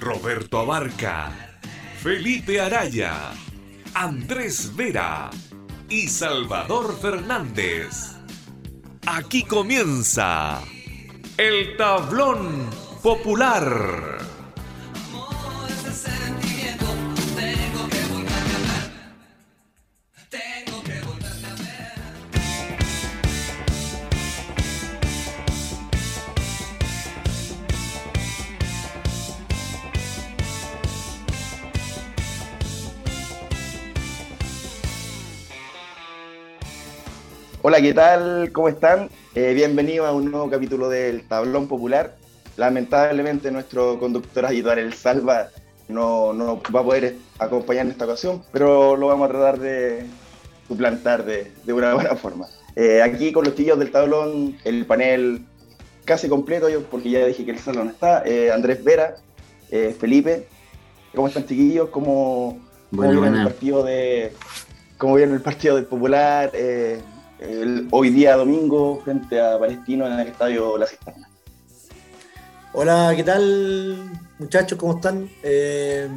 Roberto Abarca, Felipe Araya, Andrés Vera y Salvador Fernández. Aquí comienza el tablón popular. Hola, ¿qué tal? ¿Cómo están? Eh, bienvenidos a un nuevo capítulo del Tablón Popular. Lamentablemente nuestro conductor habitual, el Salva, no, no va a poder acompañar en esta ocasión, pero lo vamos a tratar de suplantar de, de una buena forma. Eh, aquí con los chillos del tablón, el panel casi completo, yo porque ya dije que el salón está. Eh, Andrés Vera, Felipe, ¿cómo están chiquillos? ¿Cómo, cómo el partido de cómo viene el partido del Popular? Hoy día domingo frente a Palestino en el estadio La Cisterna. Hola, ¿qué tal muchachos? ¿Cómo están? Eh,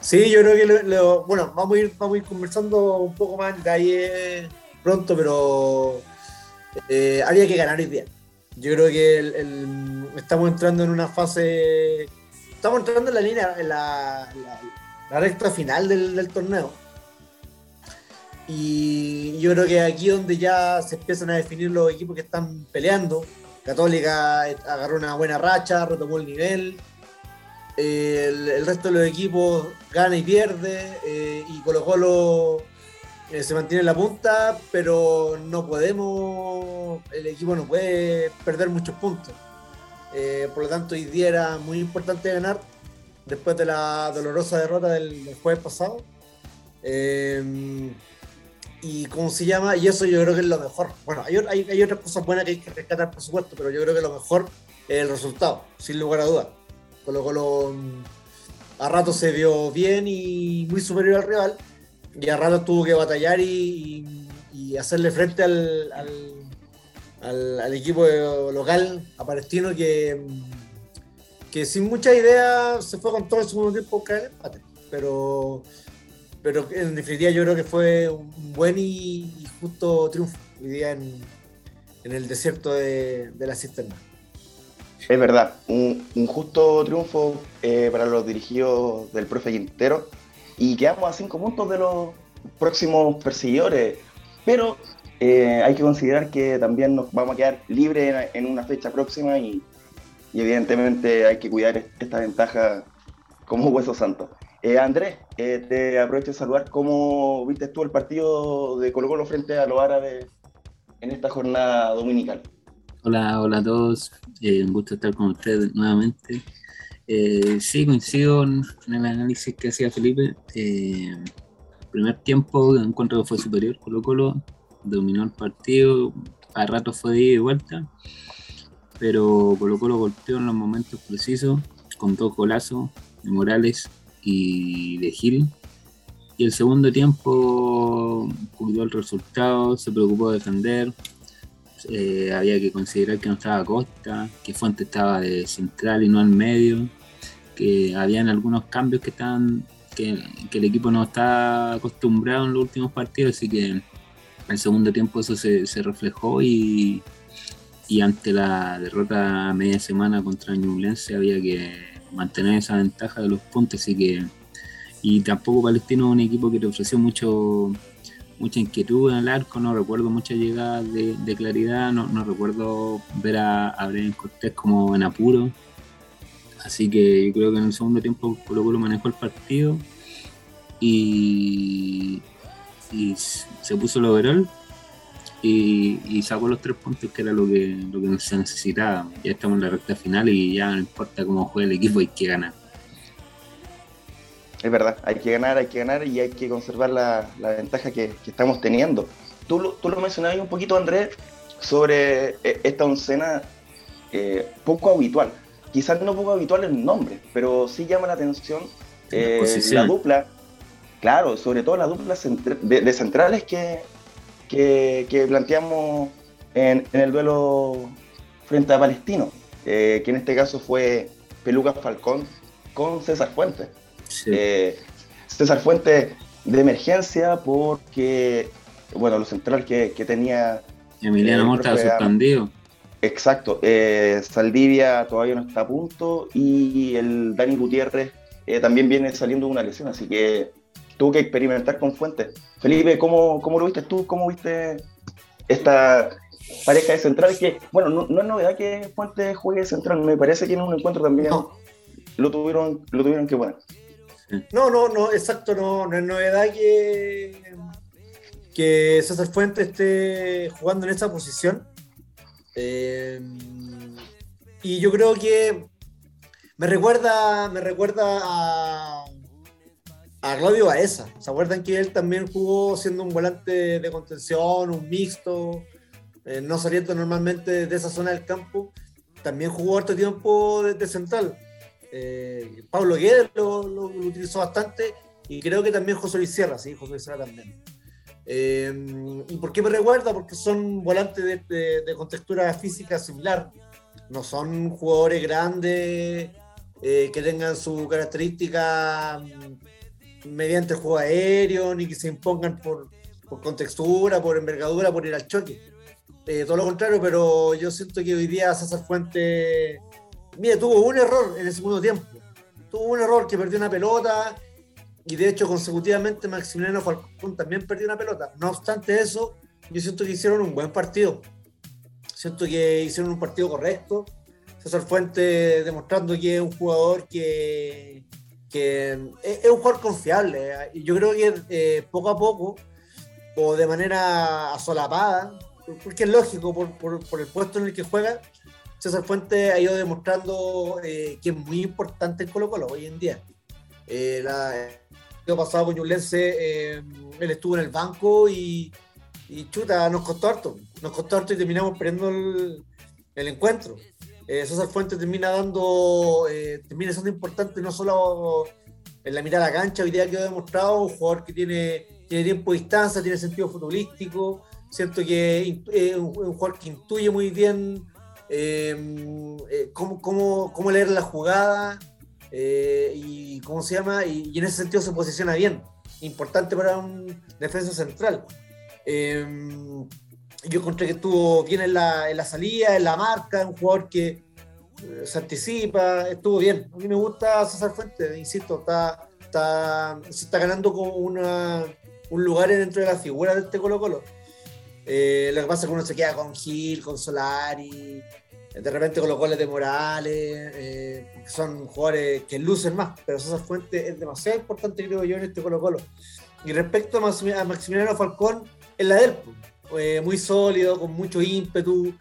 sí, yo creo que bueno, vamos a, ir, vamos a ir conversando un poco más en detalle pronto, pero eh, había que ganar hoy día. Yo creo que estamos entrando en una fase, estamos entrando en la línea, en la, recta final del torneo y yo creo que aquí donde ya se empiezan a definir los equipos que están peleando. Católica agarró una buena racha, retomó el nivel. el, resto de los equipos gana y pierde. Eh, y Colo Colo eh, se mantiene en la punta, pero no podemos, el equipo no puede perder muchos puntos. Eh, por lo tanto, hoy día era muy importante ganar después de la dolorosa derrota del jueves pasado y cómo se llama, y eso yo creo que es lo mejor. Bueno, hay, hay, otras cosas buenas que hay que rescatar, por supuesto, pero yo creo que lo mejor es el resultado, sin lugar a dudas. Colo Colo a rato se vio bien y muy superior al rival, y a rato tuvo que batallar y, hacerle frente al, al, equipo local, a Palestino, que, que sin mucha idea se fue con todo el segundo tiempo a el empate. Pero pero en definitiva yo creo que fue un buen y, justo triunfo hoy día en, el desierto de, la cisterna. Es verdad, un, justo triunfo eh, para los dirigidos del profe Quintero y quedamos a cinco puntos de los próximos perseguidores, pero eh, hay que considerar que también nos vamos a quedar libres en, una fecha próxima y, y, evidentemente hay que cuidar esta ventaja como hueso santo. Eh, Andrés, eh, te aprovecho de saludar. ¿Cómo viste tú el partido de Colo Colo frente a los árabes en esta jornada dominical? Hola, hola a todos. Eh, un gusto estar con ustedes nuevamente. sí, coincido en, el análisis que hacía Felipe. el primer tiempo encuentro que fue superior Colo Colo, dominó el partido, a rato fue de ida y vuelta, pero Colo Colo golpeó en los momentos precisos, con dos golazos de Morales y de Gil. Y el segundo tiempo cuidó el resultado, se preocupó de defender. Eh, había que considerar que no estaba Costa, que Fuente estaba de central y no al medio, que habían algunos cambios que estaban que, el equipo no está acostumbrado en los últimos partidos, así que en el segundo tiempo eso se, reflejó y, y, ante la derrota media semana contra Ñublense había que mantener esa ventaja de los puntos, así que y tampoco Palestino es un equipo que te ofreció mucho mucha inquietud en el arco, no recuerdo muchas llegadas de, claridad, no, no, recuerdo ver a, a Cortés como en apuro, así que yo creo que en el segundo tiempo Colo Colo manejó el partido y, y se puso el overall y, sacó los tres puntos que era lo que, lo que se necesitaba. Ya estamos en la recta final y ya no importa cómo juegue el equipo, hay que ganar. es verdad, hay que ganar, hay que ganar y hay que conservar la, ventaja que, estamos teniendo. Tú lo, tú lo mencionabas un poquito, Andrés, sobre eh, esta oncena eh, poco habitual. Quizás no poco habitual en nombre, pero sí llama la atención eh, la dupla, claro, sobre todo la dupla de, centrales que, que, planteamos en, el duelo frente a Palestino, que en este caso fue Peluca Falcón con César Fuentes. César Fuentes de emergencia porque, bueno, lo central que, que tenía Emiliano Mota suspendido. Exacto. Eh, Saldivia todavía no está a punto y el Dani Gutiérrez eh, también viene saliendo de una lesión, así que tuvo que experimentar con Fuentes. Felipe, ¿cómo, cómo lo viste tú? ¿Cómo viste esta pareja de centrales? Que, bueno, no, es novedad que Fuentes juegue central, me parece que en un encuentro también lo, tuvieron, lo tuvieron que poner. No, no, no, exacto, no, no es novedad que que César Fuentes esté jugando en esa posición. Eh, y yo creo que me recuerda, me recuerda a, a Claudio Baeza. ¿Se acuerdan que él también jugó siendo un volante de contención, un mixto, eh, no saliendo normalmente de esa zona del campo? También jugó harto tiempo de, central. Eh, Pablo Guedes lo, utilizó bastante y creo que también José Luis Sierra, sí, José Luis Sierra también. Eh, ¿Y por qué me recuerda? Porque son volantes de, contextura física similar. No son jugadores grandes eh, que tengan su característica mm, mediante juego aéreo, ni que se impongan por, contextura, por envergadura, por ir al choque. Eh, todo lo contrario, pero yo siento que hoy día César Fuente, mire, tuvo un error en el segundo tiempo. Tuvo un error que perdió una pelota y de hecho consecutivamente Maximiliano Falcón también perdió una pelota. No obstante eso, yo siento que hicieron un buen partido. Siento que hicieron un partido correcto. César Fuente demostrando que es un jugador que, que es, un jugador confiable. Y yo creo que eh, poco a poco, o de manera asolapada, porque es lógico por, por, el puesto en el que juega, César Fuente ha ido demostrando eh, que es muy importante en Colo Colo hoy en día. Eh, la, pasado con Ñublense, eh, él estuvo en el banco y, chuta, nos costó harto. Nos costó harto y terminamos perdiendo el, encuentro. Eh, César Fuentes termina dando, eh, termina siendo importante no solo en la mirada a la cancha, hoy día quedó demostrado, un jugador que tiene, tiene tiempo de distancia, tiene sentido futbolístico, siento que es un, jugador que intuye muy bien cómo, cómo, cómo leer la jugada, eh, y ¿cómo se llama? Y, en ese sentido se posiciona bien, importante para un defensa central. Yo encontré que estuvo bien en la, en la, salida, en la marca, un jugador que eh, se anticipa, estuvo bien. A mí me gusta César Fuentes, insisto, está, está, se está ganando como una, un lugar dentro de la figura de este Colo Colo. Eh, lo que pasa es que uno se queda con Gil, con Solari, de repente con los goles de Morales, eh, son jugadores que lucen más, pero César Fuentes es demasiado importante, creo yo, en este Colo Colo. Y respecto a Maximiliano Falcón, es la del eh, muy sólido, con mucho ímpetu,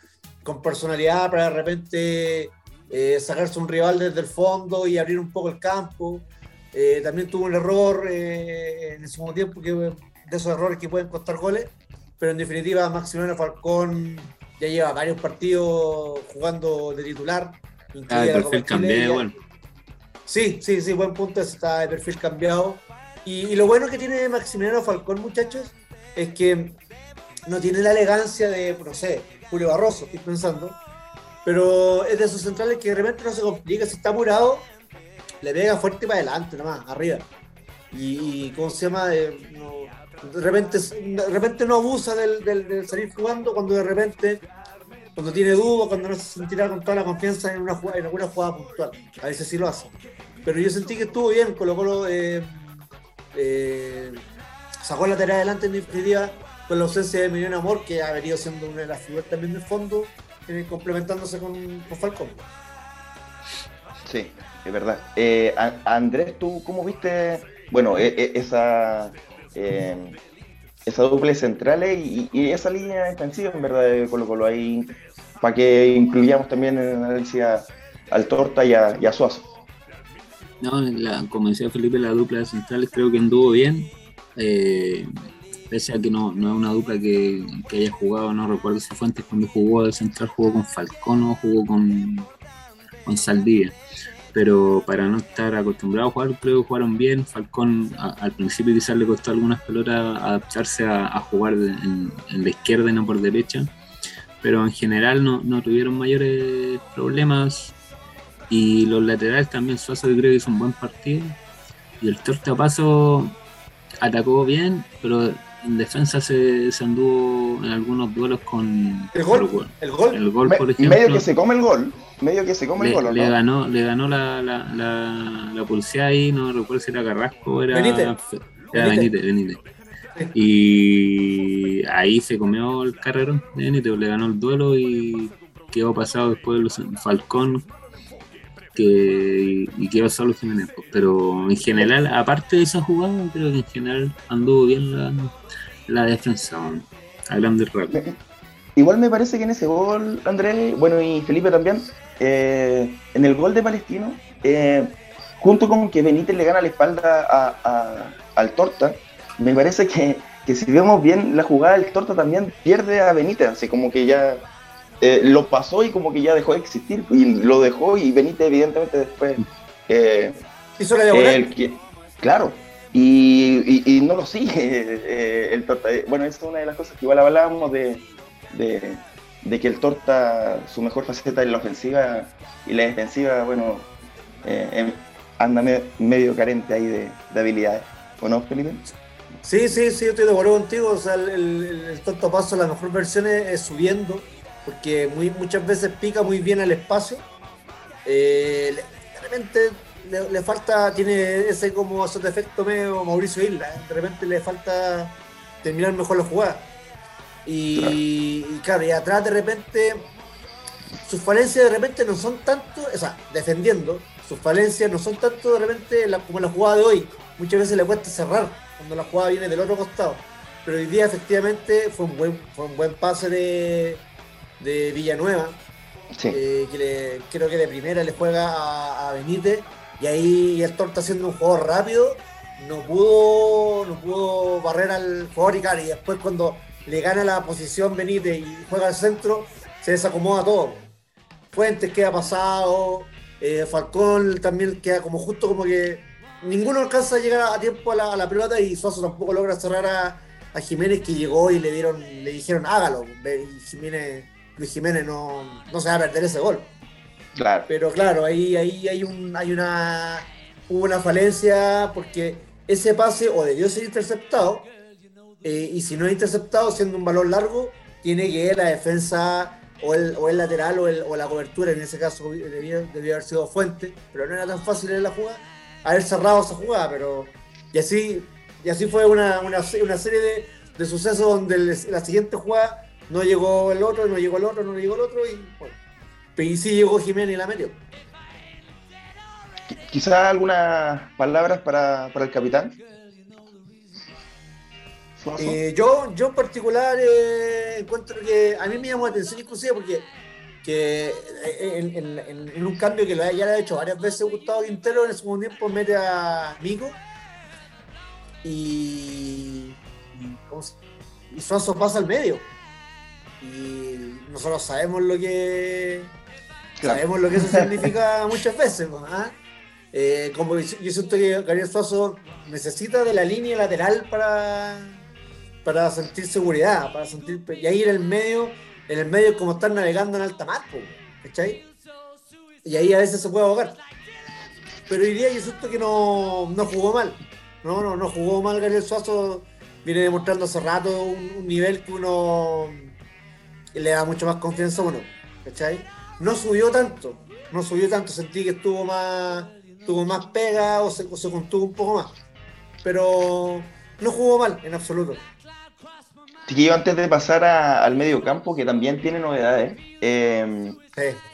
con personalidad para de repente eh, sacarse un rival desde el fondo y abrir un poco el campo. también tuvo un error en el segundo tiempo, que, de esos errores que pueden costar goles, pero en definitiva Maximiliano Falcón ya lleva varios partidos jugando de titular. Ah, de perfil cambiado, bueno. Sí, sí, sí, buen punto, está de perfil cambiado. Y, lo bueno que tiene Maximiliano Falcón, muchachos, es que no tiene la elegancia de, no sé, Julio Barroso, estoy pensando, pero es de esos centrales que de repente no se complica, si está apurado, le pega fuerte para adelante, nomás, arriba. Y, ¿cómo se llama? Eh, de repente, de repente no abusa del, salir jugando, cuando de repente, cuando tiene dudas, cuando no se sentirá con toda la confianza en, una en alguna jugada puntual. A veces sí lo hace. Pero yo sentí que estuvo bien, colocó eh, eh, sacó la tarea adelante en definitiva con la ausencia de Emiliano Amor, que ha venido siendo una de las figuras también del fondo, eh, complementándose con, Falcón. Sí, es verdad. Andrés, ¿tú cómo viste, bueno, e, e, esa eh, esa doble centrales y, esa línea extensiva en verdad de Colo Colo ahí para que incluyamos también en el análisis al Torta y a, Suazo. No, como decía Felipe, la dupla de centrales creo que anduvo bien. Eh, pese a que no, no es una dupla que, haya jugado, no recuerdo si fue antes cuando jugó de central, jugó con Falcón o jugó con, con. Pero para no estar acostumbrado a jugar, creo que jugaron bien. Falcón al principio quizás le costó algunas pelotas adaptarse a, jugar en, la izquierda y no por derecha. Pero en general no, no tuvieron mayores problemas. Y los laterales también, Suazo creo que hizo un buen partido. Y el Tortapaso atacó bien, pero en defensa se, se, anduvo en algunos duelos con el gol. El gol, el gol por ejemplo. Medio que se come el gol. Medio que se come le, el gol. Le, ganó, le ganó la, la, la, la policía ahí, no recuerdo si era Carrasco o era Benítez. Era Benítez, Benítez. Y ahí se comió el carrero de Benítez, le ganó el duelo y quedó pasado después los Falcón que, y quedó solo Jiménez. Pero en general, aparte de esa jugada, creo que en general anduvo bien la, la defensa a grandes rasgos. Igual me parece que en ese gol, Andrés, bueno, y Felipe también, eh, en el gol de Palestino, eh, junto con que Benítez le gana la espalda a, al Torta, me parece que, que, si vemos bien la jugada, el Torta también pierde a Benítez, así como que ya eh, lo pasó y como que ya dejó de existir, y lo dejó y Benítez evidentemente después... ¿Hizo la el, Claro, y, no lo sigue eh, el Torta. Bueno, esa es una de las cosas que igual hablábamos de, de, que el Torta, su mejor faceta es la ofensiva y la defensiva, bueno, eh, em, anda medio carente ahí de, habilidades. ¿O no, Felipe? Sí, sí, sí, estoy de acuerdo contigo. O sea, el, el, Torta Paso, la mejor versión es, subiendo, porque muy, muchas veces pica muy bien el espacio. Eh, realmente le, falta, tiene ese como ese defecto medio Mauricio Isla, de repente le falta terminar mejor la jugada. Y claro. y atrás de repente sus falencias de repente no son tanto, o sea, defendiendo, sus falencias no son tanto de repente como la jugada de hoy. Muchas veces le cuesta cerrar cuando la jugada viene del otro costado. Pero hoy día efectivamente fue un buen, fue un buen pase de, de Villanueva. Eh, que creo que de primera le juega a, a Benítez y ahí el Torta haciendo un juego rápido, no pudo, no pudo barrer al jugador Icari. Y después cuando le gana la posición Benítez y juega al centro, se desacomoda todo. Fuentes queda pasado, eh, Falcón también queda como justo como que ninguno alcanza a llegar a tiempo a la, pelota y Suazo tampoco logra cerrar a, Jiménez que llegó y le dieron, le dijeron hágalo. Y Jiménez, Luis Jiménez no, no se va a perder ese gol. Pero claro, ahí, ahí hay, un, hay una, una falencia porque ese pase o debió ser interceptado eh, y si no es interceptado siendo un balón largo, tiene que la defensa o el, o el lateral o, el, o, la cobertura, en ese caso debió, haber sido Fuente, pero no era tan fácil en la jugada, haber cerrado esa jugada, pero y así, y así fue una, una, una serie de, de, sucesos donde la siguiente jugada no llegó el otro, no llegó el otro, no llegó el otro y bueno y sí llegó Jiménez y la metió. Quizás algunas palabras para, el capitán. Eh, yo, yo en particular eh, encuentro que a mí me llamó la atención inclusive porque que eh, en, un cambio que ya le ha hecho varias veces Gustavo Quintero en el segundo tiempo mete a Mico y, y, y Suazo pasa al medio y nosotros sabemos lo que Sabemos lo que eso significa muchas veces. ¿ah? Eh, como yo siento que Gabriel Suazo necesita de la línea lateral para, para sentir seguridad, para sentir y ahí en el medio, en el medio es como estar navegando en alta mar, ¿cachai? Y ahí a veces se puede ahogar. Pero hoy día yo siento que no, no jugó mal. No, no, no jugó mal Gabriel Suazo. Viene demostrando hace rato un, nivel que uno le da mucho más confianza a uno. ¿Cachai? no subió tanto, no subió tanto, sentí que estuvo más, tuvo más pega o se, contuvo un poco más. Pero no jugó mal en absoluto. yo antes de pasar al medio campo, que también tiene novedades, em,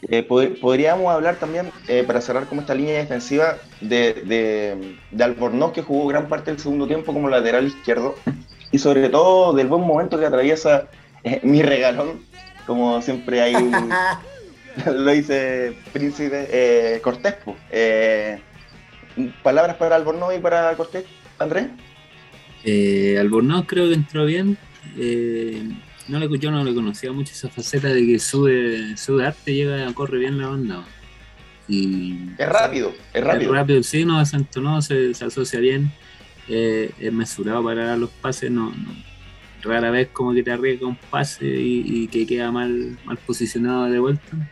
eh, podríamos hablar también, eh, para cerrar como esta línea defensiva, de, de, de, Albornoz, que jugó gran parte del segundo tiempo como lateral izquierdo, y sobre todo del buen momento que atraviesa eh, mi regalón, como siempre hay lo dice Príncipe eh, Cortés. Eh, ¿Palabras para Albornoz y para Cortés, Andrés? Eh, Albornoz creo que entró bien. Eh, no le, yo no le conocía mucho esa faceta de que sube, sube arte, llega, corre bien la banda. Y, es rápido, es rápido. Es rápido, sí, no, se entonó, se, asocia bien. Eh, es mesurado para los pases, no, rara vez como que te arriesga un pase y, que queda mal, mal posicionado de vuelta.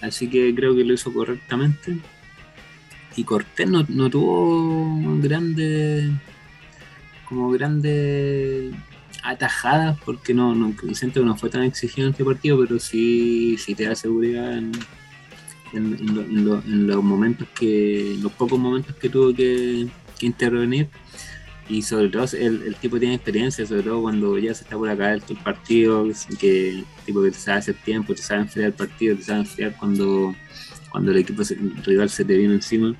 Así que creo que lo hizo correctamente. Y Cortés no, no tuvo grandes como grandes atajadas porque no, no siento que no fue tan exigido en este partido, pero sí, sí te da seguridad en, en, los momentos que, los pocos momentos que tuvo que, intervenir. Y sobre todo el, tipo tiene experiencia, sobre todo cuando ya se está por acá el partido, que tipo que te sabe hacer tiempo, te sabe enfriar el partido, te sabe enfriar cuando, cuando el equipo rival se te viene encima.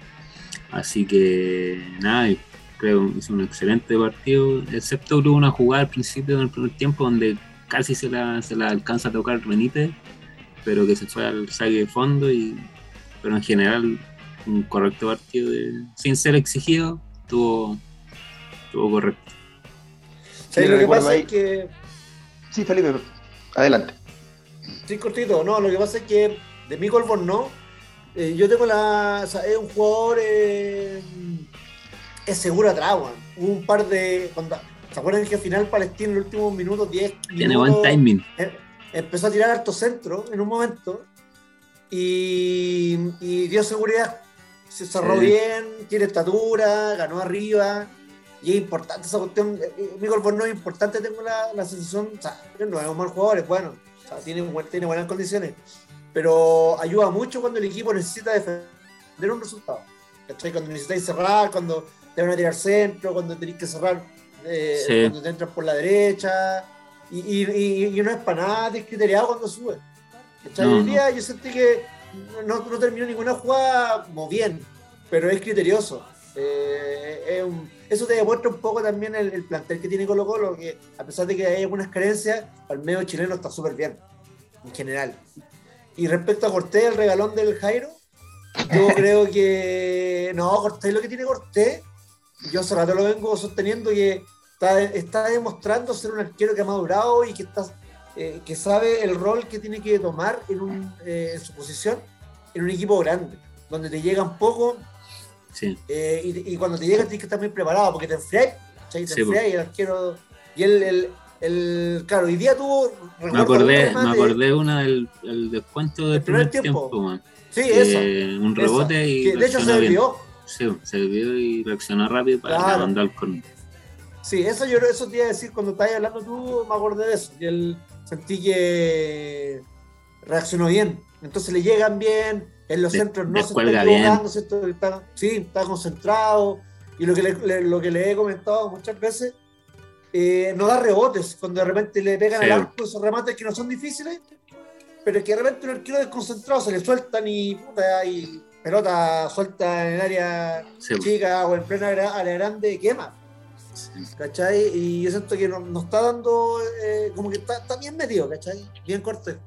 Así que nada, creo hizo un excelente partido, excepto tuvo una jugada al principio del primer tiempo donde casi se la, se la alcanza a tocar Benítez, pero que se fue al saque de fondo, y, pero en general un correcto partido, sin ser exigido, tuvo, tuvo correcto. Sí, lo que pasa es que... Sí, Felipe, adelante. Sí, cortito, no, lo que pasa es que de mi no, eh, yo tengo la... O sea, es un jugador... Eh, es seguro atrás, Hubo un par de. Cuando, ¿Se acuerdan que al final Palestina en los últimos minutos, 10 Tiene buen timing. Eh, empezó a tirar alto centro en un momento y, dio seguridad. Se cerró bien, tiene estatura, ganó arriba. Y es importante esa cuestión. Eh, eh, Miguel no es importante, tengo la, la sensación. O sea, no es un mal jugador, es bueno. O sea, tiene, tiene buenas condiciones. Pero ayuda mucho cuando el equipo necesita defender un resultado. Cuando necesitáis cerrar, cuando te van a tirar centro, cuando tenés que cerrar, eh, cuando te entras por la derecha. Y, y, no es para nada descriteriado cuando sube. Hoy día yo sentí que no, no, terminó ninguna jugada muy bien, pero es criterioso. Eh, eso te demuestra un poco también el, plantel que tiene Colo Colo, que a pesar de que hay algunas carencias, al medio chileno está súper bien, en general. Y respecto a Cortés, el regalón del Jairo, yo creo que no, Cortés lo que tiene Cortés yo hace rato lo vengo sosteniendo que está, demostrando ser un arquero que ha madurado y que, está, eh, que sabe el rol que tiene que tomar en, un, eh, en su posición en un equipo grande, donde te llegan poco eh, y, cuando te llegan tienes que estar muy preparado porque te enfriáis, te enfriáis y el arquero. Y el, el, claro, hoy día tuvo. Me acordé, me acordé una del descuento del primer, tiempo. sí, eso. Un rebote y. de hecho se desvió. Sí, se vio y reaccionó rápido para mandar con. Sí, eso yo eso te iba a decir cuando estabas hablando tú, me acordé de eso. Y él sentí que reaccionó bien. Entonces le llegan bien, en los centros no se está equivocando, está, sí, está concentrado. Y lo que le, lo que le he comentado muchas veces, eh, no da rebotes. Cuando de repente le pegan al arco esos remates que no son difíciles, pero que de repente el arquero desconcentrado se le sueltan y, puta, y pelota suelta en el área chica o en plena área grande, quema. ¿Cachai? Y yo siento que nos, está dando, eh, como que está, bien metido, ¿cachai? Bien corte.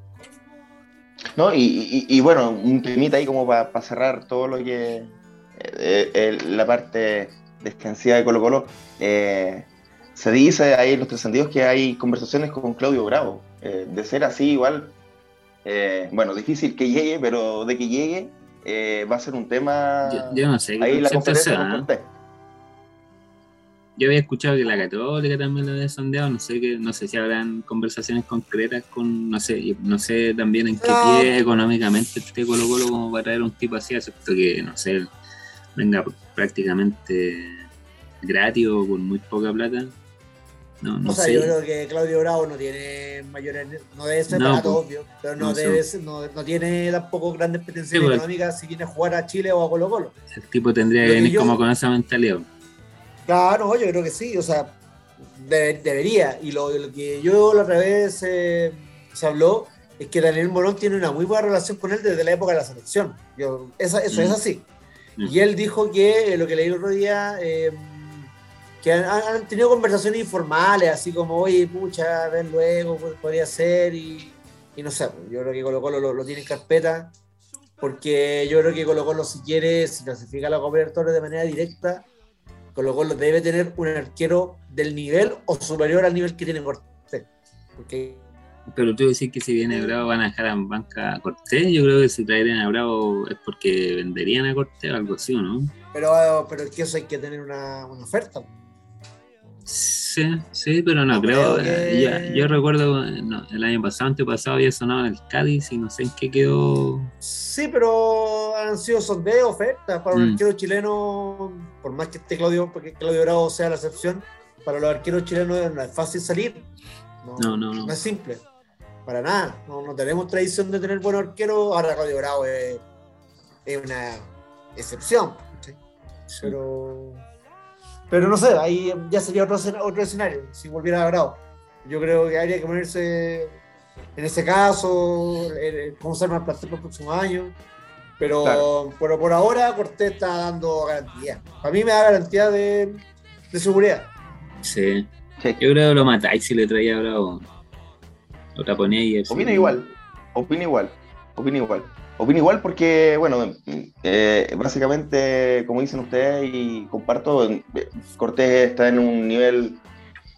No, y, bueno, un temita ahí como para cerrar todo lo que. Eh, la parte extensiva de Colo Colo. Eh, se dice ahí en los trascendidos que hay conversaciones con Claudio Bravo. de ser así, igual. bueno, difícil que llegue, pero de que llegue, eh, va a ser un tema. Yo, no sé. Ahí la conferencia Yo había escuchado que la Católica también lo había sondeado, no sé que, no sé si habrán conversaciones concretas con, no sé, no sé también en qué pie económicamente esté Colo Colo como para traer un tipo así, excepto que, no sé, venga prácticamente gratis o con muy poca plata. No, no o sea, yo creo que Claudio Bravo no tiene mayores, no debe ser no, obvio, pero no, debe no, no, tiene tampoco grandes pretensiones pues. económicas si viene a jugar a Chile o a Colo Colo. El tipo tendría que venir como con esa mentalidad. Claro, yo creo que sí, o sea, debería. Y lo, que yo la otra vez eh, se habló es que Daniel Morón tiene una muy buena relación con él desde la época de la selección. Yo, eso es mm. así. Mm. Y él dijo que eh, lo que leí el otro día... Eh, que han, tenido conversaciones informales, así como, oye, pucha, ven luego, pues, podría ser, y, no sé, pues, yo creo que Colo Colo lo, tiene en carpeta, porque yo creo que Colo Colo si quiere, si clasifica a la Copa de manera directa, Colo Colo debe tener un arquero del nivel o superior al nivel que tiene Cortés. Porque pero tú decís que si viene Bravo van a dejar en banca a Cortés. Yo creo que si traerían a Bravo es porque venderían a Cortés o algo así, ¿no? Pero, pero es que eso hay que tener una, una oferta. Sí, sí, pero no, creo. Eh, yo, recuerdo el año pasado, pasado había sonado en el Cádiz y no sé en qué quedó. Sí, pero han sido sondeos, ofertas para un mm. arquero chileno, por más que esté Claudio, porque Claudio Bravo sea la excepción, para los arqueros chilenos no es fácil salir. No, no, no. No, es simple. Para nada. No, tenemos tradición de tener buenos arqueros. Ahora Claudio Bravo es, una excepción. Pero pero no sé, ahí ya sería otro, otro escenario, si volviera a Bravo. Yo creo que habría que ponerse en ese caso, cómo se arma el plantel para el próximo año. Pero, pero por ahora Cortés está dando garantía. A mí me da garantía de, de seguridad. Sí. Yo creo que lo matáis si le traía a Bravo. Lo taponéis. Opina igual. Opina igual. Opina igual. Opino igual porque, bueno, eh, básicamente, como dicen ustedes, y comparto, eh, Cortés está en un nivel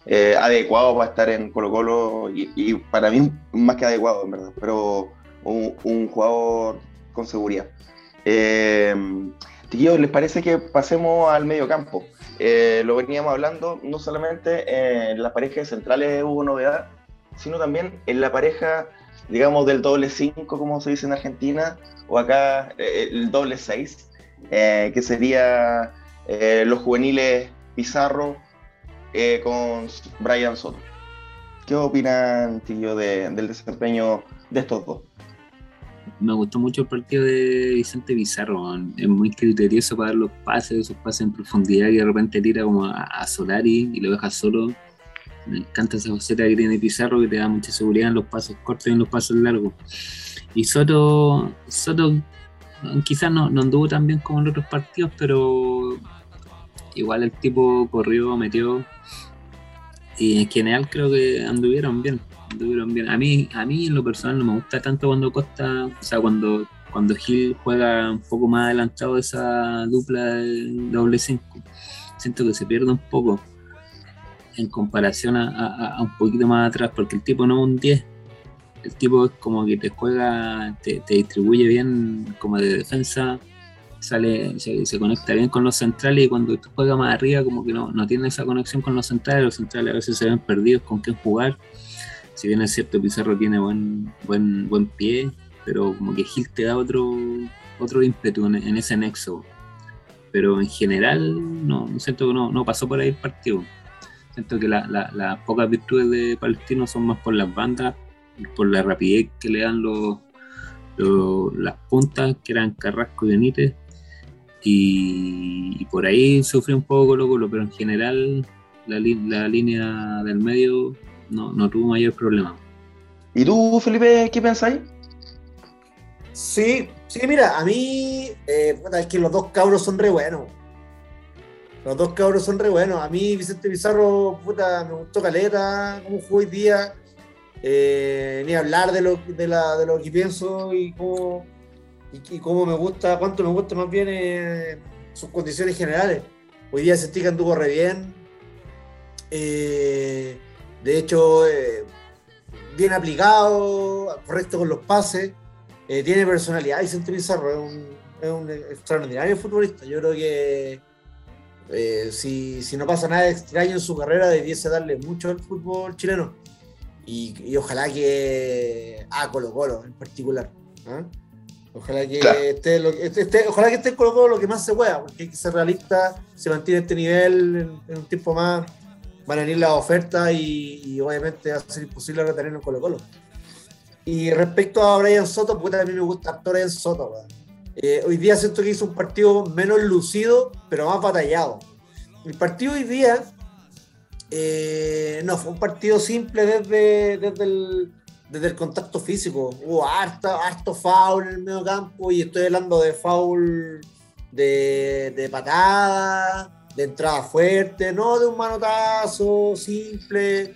eh, adecuado para estar en Colo Colo y, para mí más que adecuado, en verdad, pero un, jugador con seguridad. Eh, ¿les parece que pasemos al medio campo? lo veníamos hablando, no solamente en las parejas centrales hubo novedad, sino también en la pareja digamos, del doble 5, como se dice en Argentina, o acá eh, el doble 6, eh, que sería eh, los juveniles Pizarro con Brian Soto. ¿Qué opinan, tío, del desempeño de estos dos? Me gustó mucho el partido de Vicente Pizarro, es muy criterioso para dar los pases, esos pases en profundidad y de repente tira como a Solari y lo deja solo me encanta esa faceta que tiene Pizarro que te da mucha seguridad en los pasos cortos y en los pasos largos. Y Soto, Soto quizás no, anduvo tan bien como en otros partidos, pero igual el tipo corrió, metió. Y en general creo que anduvieron bien. Anduvieron bien. A mí, a mí en lo personal no me gusta tanto cuando Costa, o sea, cuando, cuando Gil juega un poco más adelantado esa dupla de doble 5. Siento que se pierde un poco en comparación a, un poquito más atrás, porque el tipo no es un 10. El tipo es como que te juega, te, distribuye bien como de defensa, sale, se, conecta bien con los centrales y cuando tú juega más arriba como que no, no tiene esa conexión con los centrales, los centrales a veces se ven perdidos con quién jugar. Si bien es cierto, Pizarro tiene buen, buen, buen pie, pero como que Gil te da otro, otro ímpetu en, ese nexo. Pero en general, no, siento que no, no pasó por ahí el partido. Siento que las pocas virtudes de Palestino son más por las bandas, por la rapidez que le dan los, las puntas, que eran Carrasco y Benítez. Y, por ahí sufrió un poco Colo Colo, pero en general la, la línea del medio no, no, tuvo mayor problema. ¿Y tú, Felipe, qué pensáis? Sí, sí, mira, a mí eh, es que los dos cabros son re buenos. Los dos cabros son re buenos. A mí, Vicente Pizarro, puta, me gustó caleta, cómo jugó hoy día. Eh, ni hablar de lo, de, la, de lo que pienso y cómo, y, cómo me gusta, cuánto me gusta más bien eh, sus condiciones generales. Hoy día sentí que anduvo re bien. Eh, de hecho, bien aplicado, correcto con los pases. tiene personalidad Vicente Pizarro, es un, es un extraordinario futbolista. Yo creo que eh, si, si, no pasa nada extraño en su carrera, debiese darle mucho al fútbol chileno. Y, ojalá que a Colo Colo en particular. ¿ah? Ojalá que esté, lo, ojalá que esté Colo Colo lo que más se pueda, porque hay que ser realista, se mantiene este nivel en, un tiempo más, van a venir las ofertas y, obviamente va a ser imposible retenerlo en Colo Colo. Y respecto a Brian Soto, a mí me gusta Brian Soto, eh, hoy día siento que hizo un partido menos lucido, pero más batallado. El partido hoy día eh, no fue un partido simple desde, desde, el, desde el contacto físico. Hubo harto, harto foul en el medio campo y estoy hablando de foul de, de patada, de entrada fuerte, no de un manotazo simple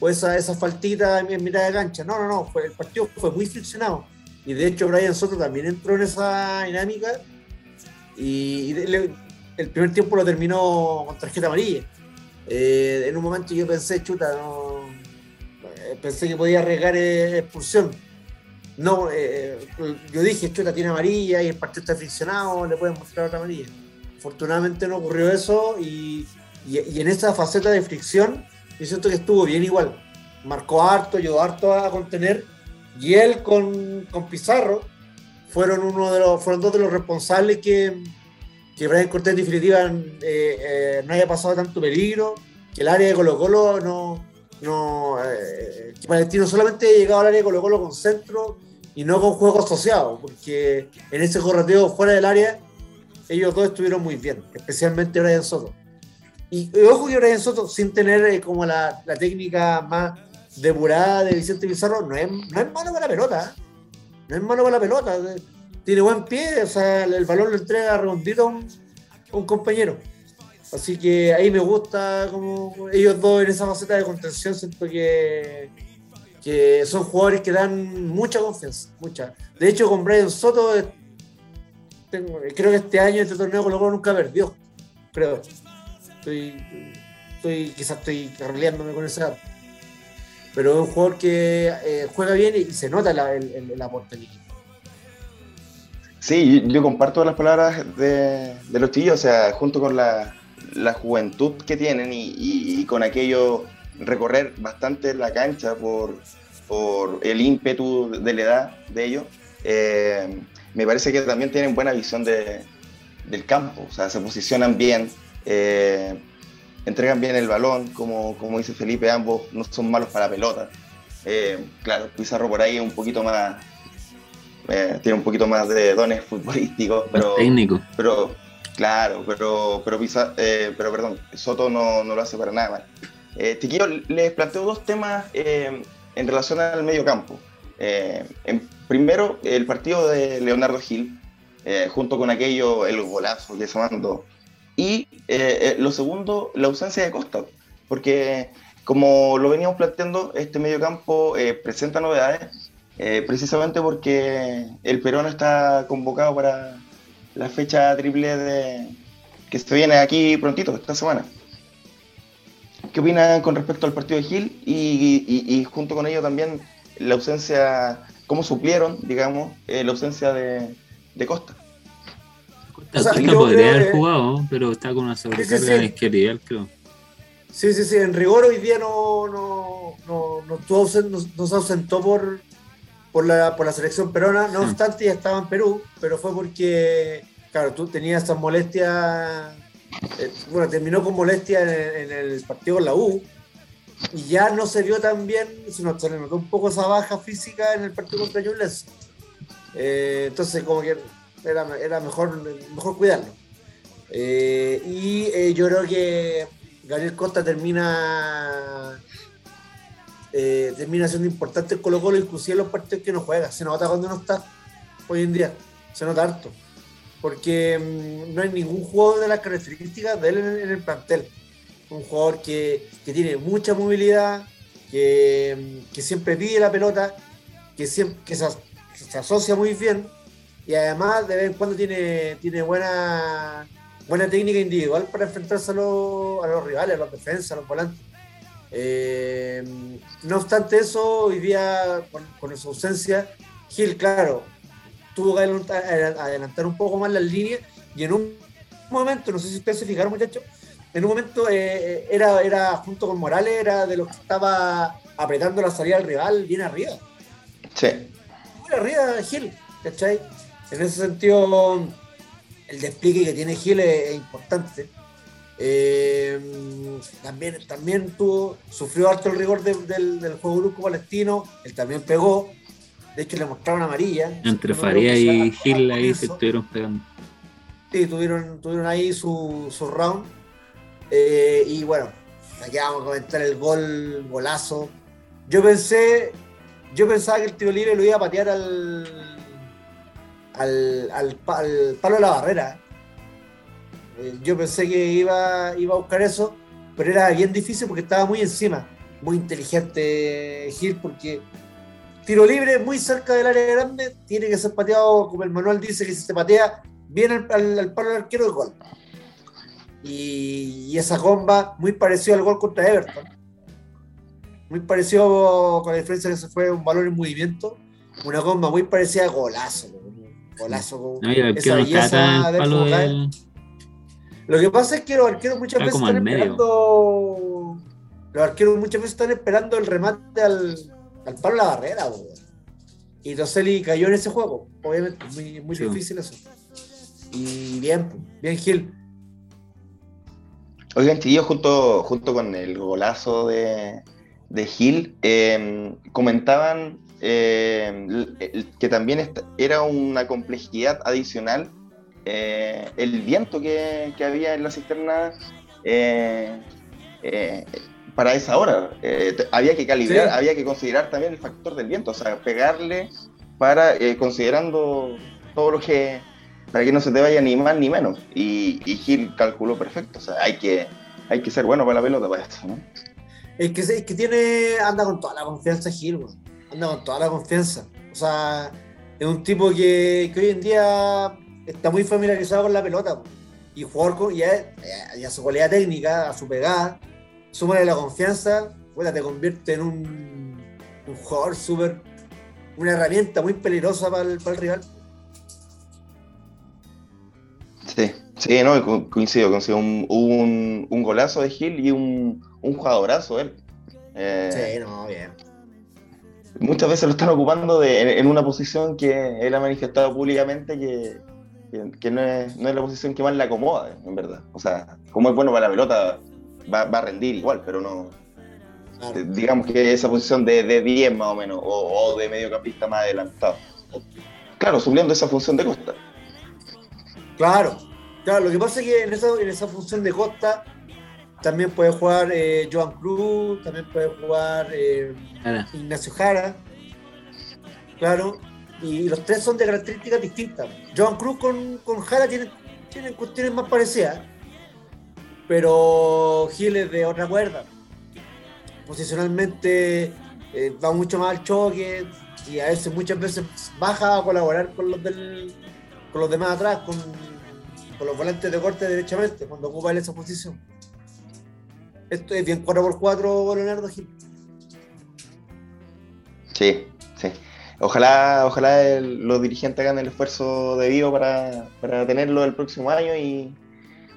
o esa, esa faltita en mitad de cancha. No, no, no, el partido fue muy friccionado Y de hecho Brian Soto también entró en esa dinámica y, el primer tiempo lo terminó con tarjeta amarilla. Eh, en un momento yo pensé, chuta, no, eh, pensé que podía arriesgar eh, expulsión. No, yo dije, chuta tiene amarilla y el partido está friccionado, le pueden mostrar otra amarilla. Afortunadamente no ocurrió eso y, y, en esa faceta de fricción yo siento que estuvo bien igual. Marcó harto, ayudó harto a contener y él con, con Pizarro fueron uno de los, fueron dos de los responsables que, que Brian Cortés en definitiva eh, eh, no haya pasado tanto peligro, que el área de Colo Colo no, no eh, que Palestino solamente haya llegado al área de Colo Colo con centro y no con juego asociado, porque en ese correteo fuera del área ellos dos estuvieron muy bien, especialmente Brian Soto. Y, ojo que Brian Soto, sin tener como la, la, técnica más depurada de Vicente Pizarro, no es, no es malo para la pelota, no es malo para la pelota tiene buen pie, o sea, el balón lo entrega redondito a un, compañero. Así que ahí me gusta como ellos dos en esa faceta de contención, siento que, que son jugadores que dan mucha confianza, mucha. De hecho, con Brian Soto, eh, creo que este año este torneo Colo nunca perdió, creo. Estoy, estoy quizás estoy carrileándome con esa pero es un jugador que eh, juega bien y, se nota el, el, aporte Sí, yo, comparto las palabras de, los chillos, o sea, junto con la, juventud que tienen y, con aquello recorrer bastante la cancha por, el ímpetu de la edad de ellos, eh, me parece que también tienen buena visión del campo, o sea, se posicionan bien, eh, entregan bien el balón, como, como dice Felipe, ambos no son malos para la pelota. Eh, claro, Pizarro por ahí es un poquito más eh, tiene un poquito más de dones futbolísticos, pero... Técnico. Pero, claro, pero, pero, eh, pero perdón, Soto no, no, lo hace para nada mal. Tiquillo, les planteo dos temas en relación al medio campo. En, primero, el partido de Leonardo Gil, junto con aquello, el golazo que se mandó. Y lo segundo, la ausencia de Costa, porque como lo veníamos planteando, este medio campo presenta novedades eh, precisamente porque el Perón está convocado para la fecha triple que se viene aquí prontito, esta semana. ¿Qué opinan con respecto al partido de Gil y, junto con ello también la ausencia, cómo suplieron, digamos, eh, la ausencia de, Costa? Costa, podría haber jugado, pero está con una sobrecarga sí, sí, creo. Sí, sí, sí, en rigor hoy día no, no, no, no se ausentó por, por la, por la selección peruana, no obstante ya estaba en Perú, pero fue porque, claro, tú tenías esas molestias, eh, bueno, terminó con molestias en, el partido con la U, y ya no se vio tan bien, sino se le notó un poco esa baja física en el partido contra Jules. Eh, entonces, como que era, era mejor, mejor cuidarlo. Eh, y yo creo que Gabriel Costa termina eh, siendo importante el Colo Colo, inclusive en los partidos que no juega. Se nota cuando no está hoy en día, se nota harto. Porque mm, no hay ningún jugador de las características de él en, el plantel. Un jugador que, tiene mucha movilidad, que, mm, siempre pide la pelota, que, siempre, se, asocia muy bien y además de vez en cuando tiene, tiene buena, buena técnica individual para enfrentarse a los, a los rivales, a los defensas, a los volantes. Eh, no obstante eso, hoy día, con, su ausencia, Gil, claro, tuvo que adelantar, un poco más las líneas y en un momento, no sé si ustedes se fijaron, muchachos, en un momento eh, era, era junto con Morales, era de los que estaba apretando la salida al rival bien arriba. Sí. Muy arriba Gil, ¿cachai? En ese sentido, el despliegue que tiene Gil es importante. Eh, también, también tuvo, sufrió harto el rigor del, juego brusco palestino, él también pegó, de hecho le mostraron amarilla. Entre Faría y Gil ahí se estuvieron pegando. Sí, tuvieron, tuvieron ahí su, round. Eh, y bueno, aquí vamos a comentar el gol, golazo. Yo pensé, yo pensaba que el tiro libre lo iba a patear al, al, al palo de la barrera eh, yo pensé que iba, iba a buscar eso, pero era bien difícil porque estaba muy encima. Muy inteligente Gil porque tiro libre muy cerca del área grande, tiene que ser pateado, como el manual dice, que si se patea bien al, al, palo del arquero, el gol. Y, esa comba, muy parecido al gol contra Everton. Muy parecido con la diferencia que se fue un balón en movimiento. Una comba muy parecida a golazo. Golazo. No, esa belleza del Lo que pasa es que los arqueros muchas veces están esperando. Los arqueros muchas veces están esperando el remate al, al palo de la barrera, Y Roseli cayó en ese juego. Obviamente, muy, muy difícil eso. Y bien, bien Gil. Oigan, chiquillos, junto, junto con el golazo de, de Gil, em, comentaban em, que también era una complejidad adicional eh, el viento que, que, había en la cisterna eh, eh, para esa hora. había que calibrar, había que considerar también el factor del viento, o sea, pegarle para considerando todo lo que para que no se te vaya ni más ni menos. Y, Gil calculó perfecto. O sea, hay que, hay que ser bueno para la pelota para esto, ¿no? Es que, es que tiene, anda con toda la confianza Gil, anda con toda la confianza. O sea, es un tipo que, que hoy en día está muy familiarizado con la pelota. Y jugar con, ya, a su cualidad técnica, a su pegada, súmale la confianza, te convierte en un, un jugador súper, una herramienta muy peligrosa para el, para el rival. Sí, sí, no, coincido, coincido. Un, un, un golazo de Gil y un, un jugadorazo él. Eh, sí, no, bien. Muchas veces lo están ocupando de, en, una posición que él ha manifestado públicamente que, que, no, es, no, es, la posición que más le acomoda, en verdad. O sea, como es bueno para la pelota, va, va a rendir igual, pero no. Digamos que esa posición de, de 10 más o menos, o, o de mediocampista más adelantado. Claro, supliendo esa función de costa. Claro, claro, lo que pasa es que en esa, en esa función de Costa también puede jugar eh, Joan Cruz, también puede jugar eh, Ignacio Jara, claro, y los tres son de características distintas. Joan Cruz con, con Jara tienen, tienen cuestiones más parecidas, pero Gil es de otra cuerda. Posicionalmente eh, va mucho más al choque y a veces muchas veces baja a colaborar con los del con los demás atrás, con, los volantes de corte derechamente, cuando ocupa él esa posición. Esto es bien 4x4 Leonardo Gil. Sí, sí. Ojalá, ojalá los dirigentes hagan el esfuerzo debido para, para tenerlo el próximo año y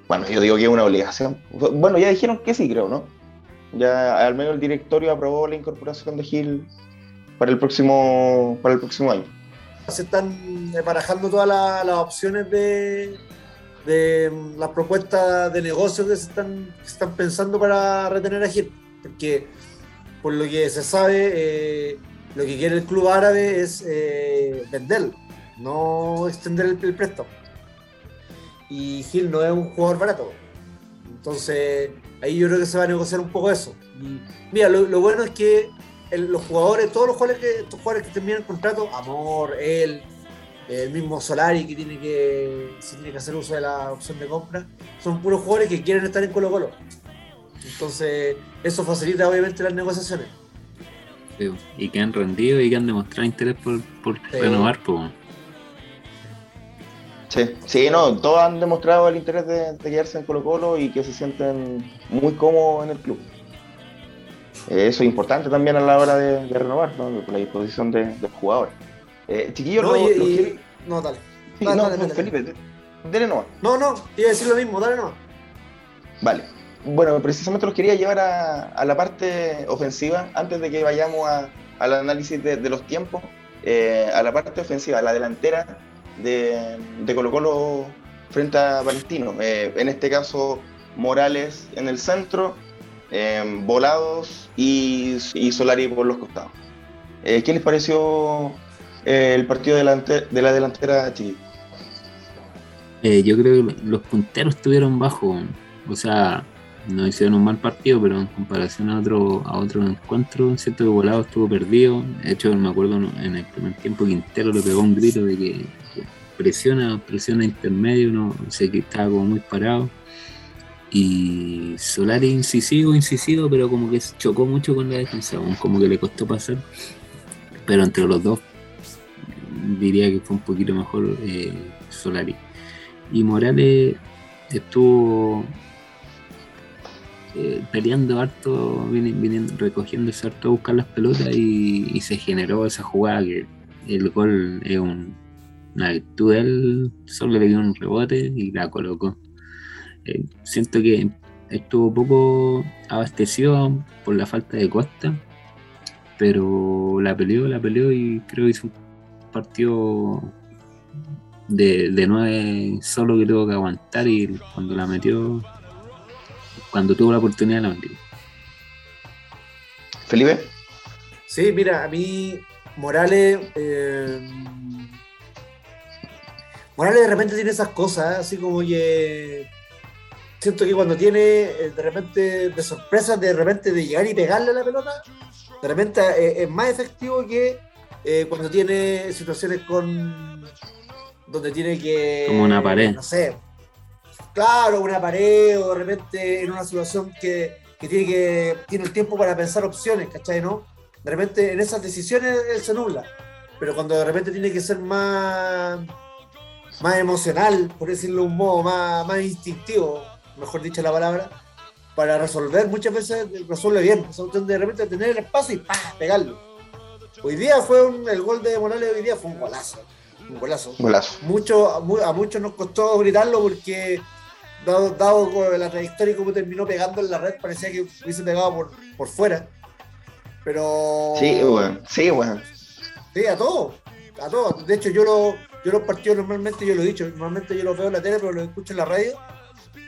bueno, yo digo que es una obligación. Bueno, ya dijeron que sí, creo, ¿no? Ya al menos el directorio aprobó la incorporación de Gil para el próximo, para el próximo año se están barajando todas las, opciones de, de mm, las propuestas de negocio que se están, están pensando para retener a Gil. Porque por lo que se sabe, eh, lo que quiere el club árabe es eh, venderlo, no extender el, préstamo. Y Gil no es un jugador barato. Entonces, ahí yo creo que se va a negociar un poco eso. Y mira, lo bueno es que los jugadores, todos los jugadores que, estos jugadores que terminan el contrato, Amor, él, el mismo Solari que tiene que, tiene que hacer uso de la opción de compra, son puros jugadores que quieren estar en Colo Colo. Entonces, eso facilita obviamente las negociaciones. y que han rendido y que han demostrado interés por, por renovar. Pues. Sí, sí, no, todos han demostrado el interés de, de quedarse en Colo Colo y que se sienten muy cómodos en el club. Eso es importante también a la hora de, renovar, ¿no? la disposición de, los jugadores. Eh, chiquillos, no, y, no, dale. no, dale, Felipe, dale nomás. No, no, iba a decir lo mismo, dale nomás. Vale. Bueno, precisamente los quería llevar a, la parte ofensiva antes de que vayamos al análisis de, los tiempos. Eh, a la parte ofensiva, a la delantera de, Colo Colo frente a Palestino. Eh, en este caso, Morales en el centro, volados y, y, Solari por los costados. ¿Qué les pareció el partido de la, de la delantera Chiqui? Eh, yo creo que los punteros estuvieron bajo, o sea, no hicieron un mal partido, pero en comparación a otro, a otro encuentro, siento que Volado estuvo perdido. De hecho, me acuerdo en el primer tiempo Quintero le pegó un grito de que presiona, presiona intermedio, no sé que estaba como muy parado. Y Solari incisivo, incisivo, pero como que chocó mucho con la defensa, como que le costó pasar. pero entre los dos diría que fue un poquito mejor eh, Solari. Y Morales estuvo eh, peleando harto, viniendo, recogiéndose harto a buscar las pelotas y, se generó esa jugada que el gol es una virtud de él, solo le dio un rebote y la colocó. Eh, siento que estuvo poco abastecido por la falta de costa, pero la peleó, la peleó y creo que hizo un partido de, de nueve solo que tuvo que aguantar y cuando la metió, cuando tuvo la oportunidad la metió. Felipe. Sí, mira, a mí Morales... Eh, Morales de repente tiene esas cosas, así como que siento que cuando tiene eh, de repente de sorpresa, de repente de llegar y pegarle a la pelota, de repente eh, es más efectivo que eh, cuando tiene situaciones con donde tiene que como una pared no sé claro una pared o de repente en una situación que, que tiene que tiene el tiempo para pensar opciones ¿cachai? no? de repente en esas decisiones él se nubla pero cuando de repente tiene que ser más más emocional por decirlo de un modo más, más instintivo mejor dicha la palabra para resolver muchas veces resuelve bien de repente tener el espacio y ¡pah! pegarlo Hoy día fue un, el gol de Morales hoy día fue un golazo. Un golazo. Golazo. Mucho, a, muchos nos costó gritarlo porque dado, dado la trayectoria y cómo terminó pegando en la red, parecía que hubiese pegado por, por fuera. Pero. Sí, bueno. Sí, bueno. Sí, a todos. A todos. De hecho, yo, lo, yo los partidos normalmente, yo lo he dicho, normalmente yo los veo en la tele, pero los escucho en la radio.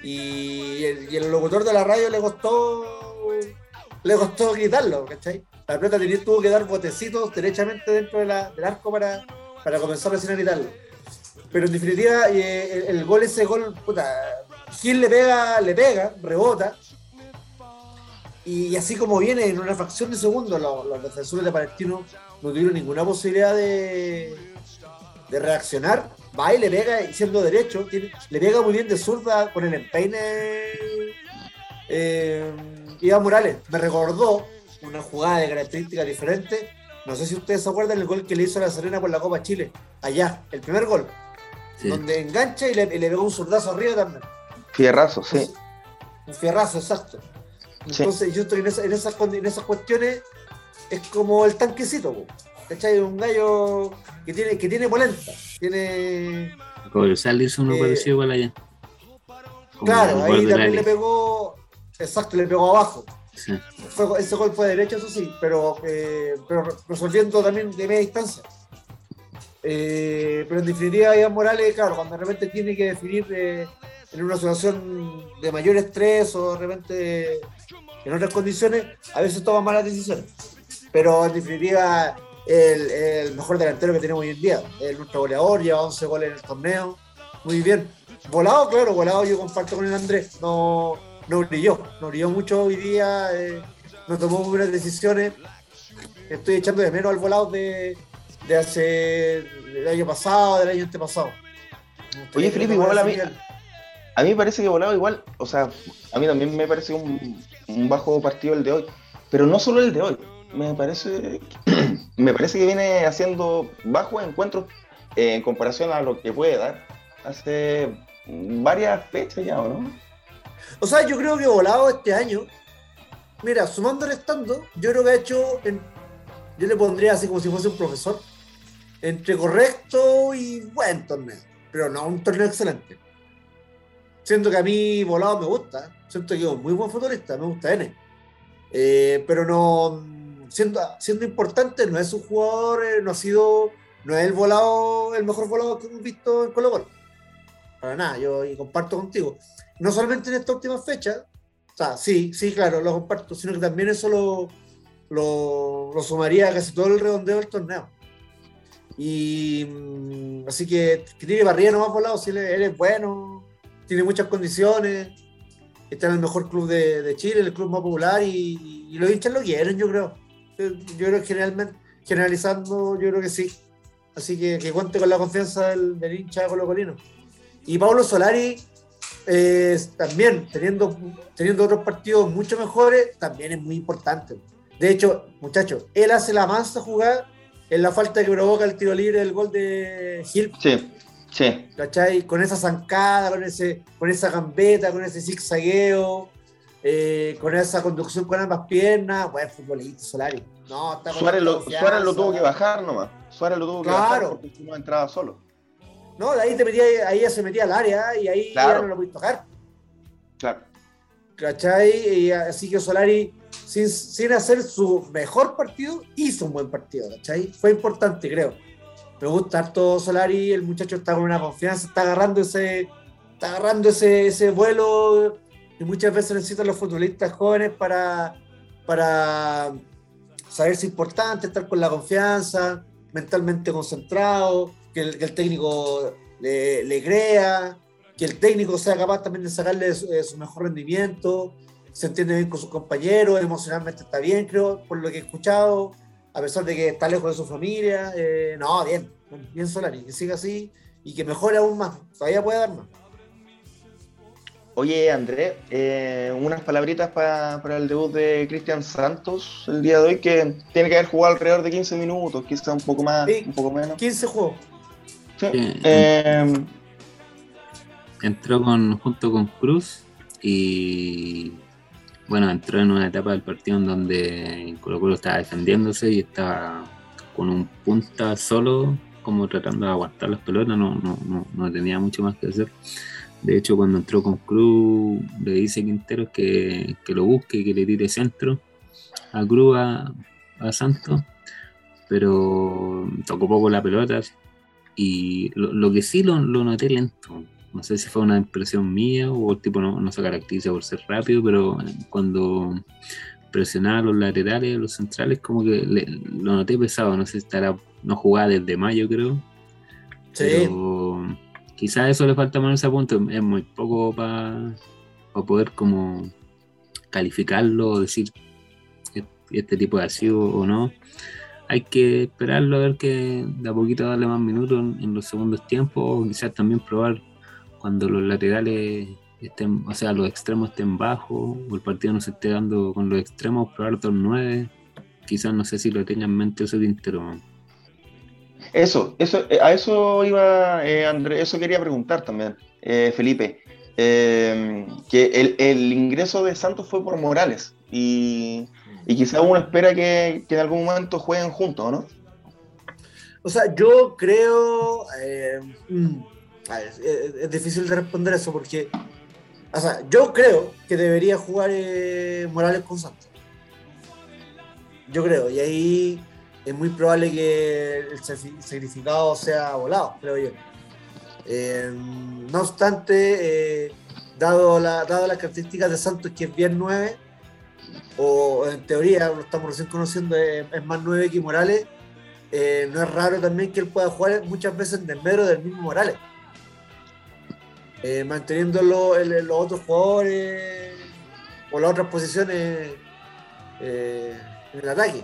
Y el, y el locutor de la radio le costó. Le costó gritarlo, ¿cachai? La pelota tuvo que dar botecitos derechamente dentro del arco para, para comenzar a a gritarlo. Pero en definitiva, eh, el, gol, ese gol, puta, Gil le pega, le pega, rebota. Y, así como viene en una fracción de segundo, los, defensores de Palestino no tuvieron ninguna posibilidad de, de reaccionar. Va y le pega, siendo derecho, le pega muy bien de zurda con el empeine. Eh, Iván Morales me recordó una jugada de características diferentes. No sé si ustedes se acuerdan el gol que le hizo a la Serena por la Copa Chile. Allá, el primer gol. Donde engancha y le, pegó un zurdazo arriba también. Fierrazo, sí. Un fierrazo, exacto. Entonces, yo estoy en, esa, en, esas, en esas cuestiones, es como el tanquecito, ¿cachai? Un gallo que tiene, que tiene polenta, tiene. Cobresal hizo uno parecido para allá. claro, ahí también le pegó, exacto, le pegó abajo ese gol fue derecho, eso sí, pero, eh, pero resolviendo también de media distancia. Eh, pero en definitiva, Iván Morales, claro, cuando de repente tiene que definir eh, en una situación de mayor estrés o de repente en otras condiciones, a veces toma malas decisiones. Pero en definitiva, el, mejor delantero que tenemos hoy en día, el nuestro goleador, lleva 11 goles en el torneo, muy bien. Volado, claro, volado yo comparto con el Andrés. No, no brilló, no brilló mucho hoy día, eh, no tomó buenas decisiones. Estoy echando de menos al volado de, de hace del año pasado, del año antepasado. Oye, Felipe, igual a mí, a mí me parece que volado igual, o sea, a mí también me parece un, un bajo partido el de hoy, pero no solo el de hoy, me parece, me parece que viene haciendo bajos encuentros eh, en comparación a lo que puede dar hace varias fechas ya, no? O sea, yo creo que volado este año, mira, sumando el estando, yo creo que ha hecho, yo le pondría así como si fuese un profesor, entre correcto y buen torneo, pero no un torneo excelente. Siento que a mí volado me gusta, siento que es un muy buen futbolista, me gusta N. Eh, pero no, siendo, siendo importante, no es un jugador, eh, no ha sido, no es el volado, el mejor volado que hemos visto en Colo Colo. Para nada, yo y comparto contigo no solamente en esta última fecha, o sea, sí, sí, claro, lo comparto, sino que también eso lo, lo, sumaría a casi todo el redondeo del torneo. Y mm, así que, que tiene barriga nomás por lado, si él, es bueno, tiene muchas condiciones, está en el mejor club de, Chile, el club más popular, y, y, los hinchas lo quieren, yo creo. Yo, creo que generalmente, generalizando, yo creo que sí. Así que que cuente con la confianza del, del hincha colocolino. Y Pablo Solari, también teniendo, teniendo otros partidos mucho mejores, también es muy importante. De hecho, muchachos, él hace la mansa jugada en la falta que provoca el tiro libre del gol de Gil. Sí, sí. ¿Cachai? Con esa zancada, con, ese, con esa gambeta, con ese zigzagueo, eh, con esa conducción con ambas piernas. Buen futbolista, Solari. No, está Suárez lo. Suárez lo tuvo que bajar nomás. Suárez lo tuvo que Claro. bajar porque no entraba solo. No, de ahí, te metía, ahí ya se metía al área y ahí Claro. ya no lo podías tocar. Claro. ¿Cachai? Y así que Solari, sin, sin hacer su mejor partido, hizo un buen partido, ¿cachai? Fue importante, creo. Me gusta harto Solari, el muchacho está con una confianza, está agarrando ese, está agarrando ese, ese vuelo y muchas veces necesitan los futbolistas jóvenes para, para saberse importante, estar con la confianza, mentalmente concentrado, que el, que el técnico le, le crea, que el técnico sea capaz también de sacarle su, eh, su mejor rendimiento, se entiende bien con sus compañeros, emocionalmente está bien, creo, por lo que he escuchado, a pesar de que está lejos de su familia. eh, no, bien, bien Solari, que siga así y que mejore aún más, todavía puede dar más. Oye, Andrés, eh, unas palabritas para, para el debut de Cristian Santos el día de hoy, que tiene que haber jugado alrededor de 15 minutos, quizá un poco más, Sí. un poco menos. 15 juegos. Sí. Eh, entró con, junto con Cruz y bueno, entró en una etapa del partido en donde Colo Colo estaba defendiéndose y estaba con un punta solo, como tratando de aguantar las pelotas, no, no, no, no tenía mucho más que hacer. De hecho, cuando entró con Cruz, le dice Quinteros que, que lo busque, que le tire centro a Cruz a, a Santos, pero tocó poco la pelota y lo, lo que sí lo, lo noté lento. No sé si fue una impresión mía o el tipo no, no se caracteriza por ser rápido, pero cuando presionaba los laterales, los centrales, como que le- lo noté pesado. No sé si estará, no jugaba desde mayo, creo. Sí, Pero quizás eso le falta ponerse a punto. Es muy poco para poder como calificarlo o decir este tipo de sido o no. Hay que esperarlo a ver que de a poquito darle más minutos en, los segundos tiempos quizás también probar cuando los laterales estén, o sea, los extremos estén bajos o el partido no se esté dando con los extremos, probar otros nueve. Quizás no sé si lo tenga en mente ese Quintero. Eso, eso, eh, a eso iba eh, Andrés, eso quería preguntar también, eh, Felipe. Eh, que el, el ingreso de Santos fue por Morales y, y quizá uno espera que, en algún momento jueguen juntos, ¿no? O sea, yo creo. eh, mm, es, difícil de responder eso porque. O sea, yo creo que debería jugar eh, Morales con Santos. Yo creo, y ahí es muy probable que el sacrifi- sacrificado sea volado, creo yo. Eh, no obstante, dado, la, dado las características de Santos, que es bien 9, o en teoría lo estamos recién conociendo, es, es más 9 que Morales, eh, no es raro también que él pueda jugar muchas veces en desmedro del mismo Morales. Eh, manteniendo los otros jugadores o las otras posiciones eh, en el ataque.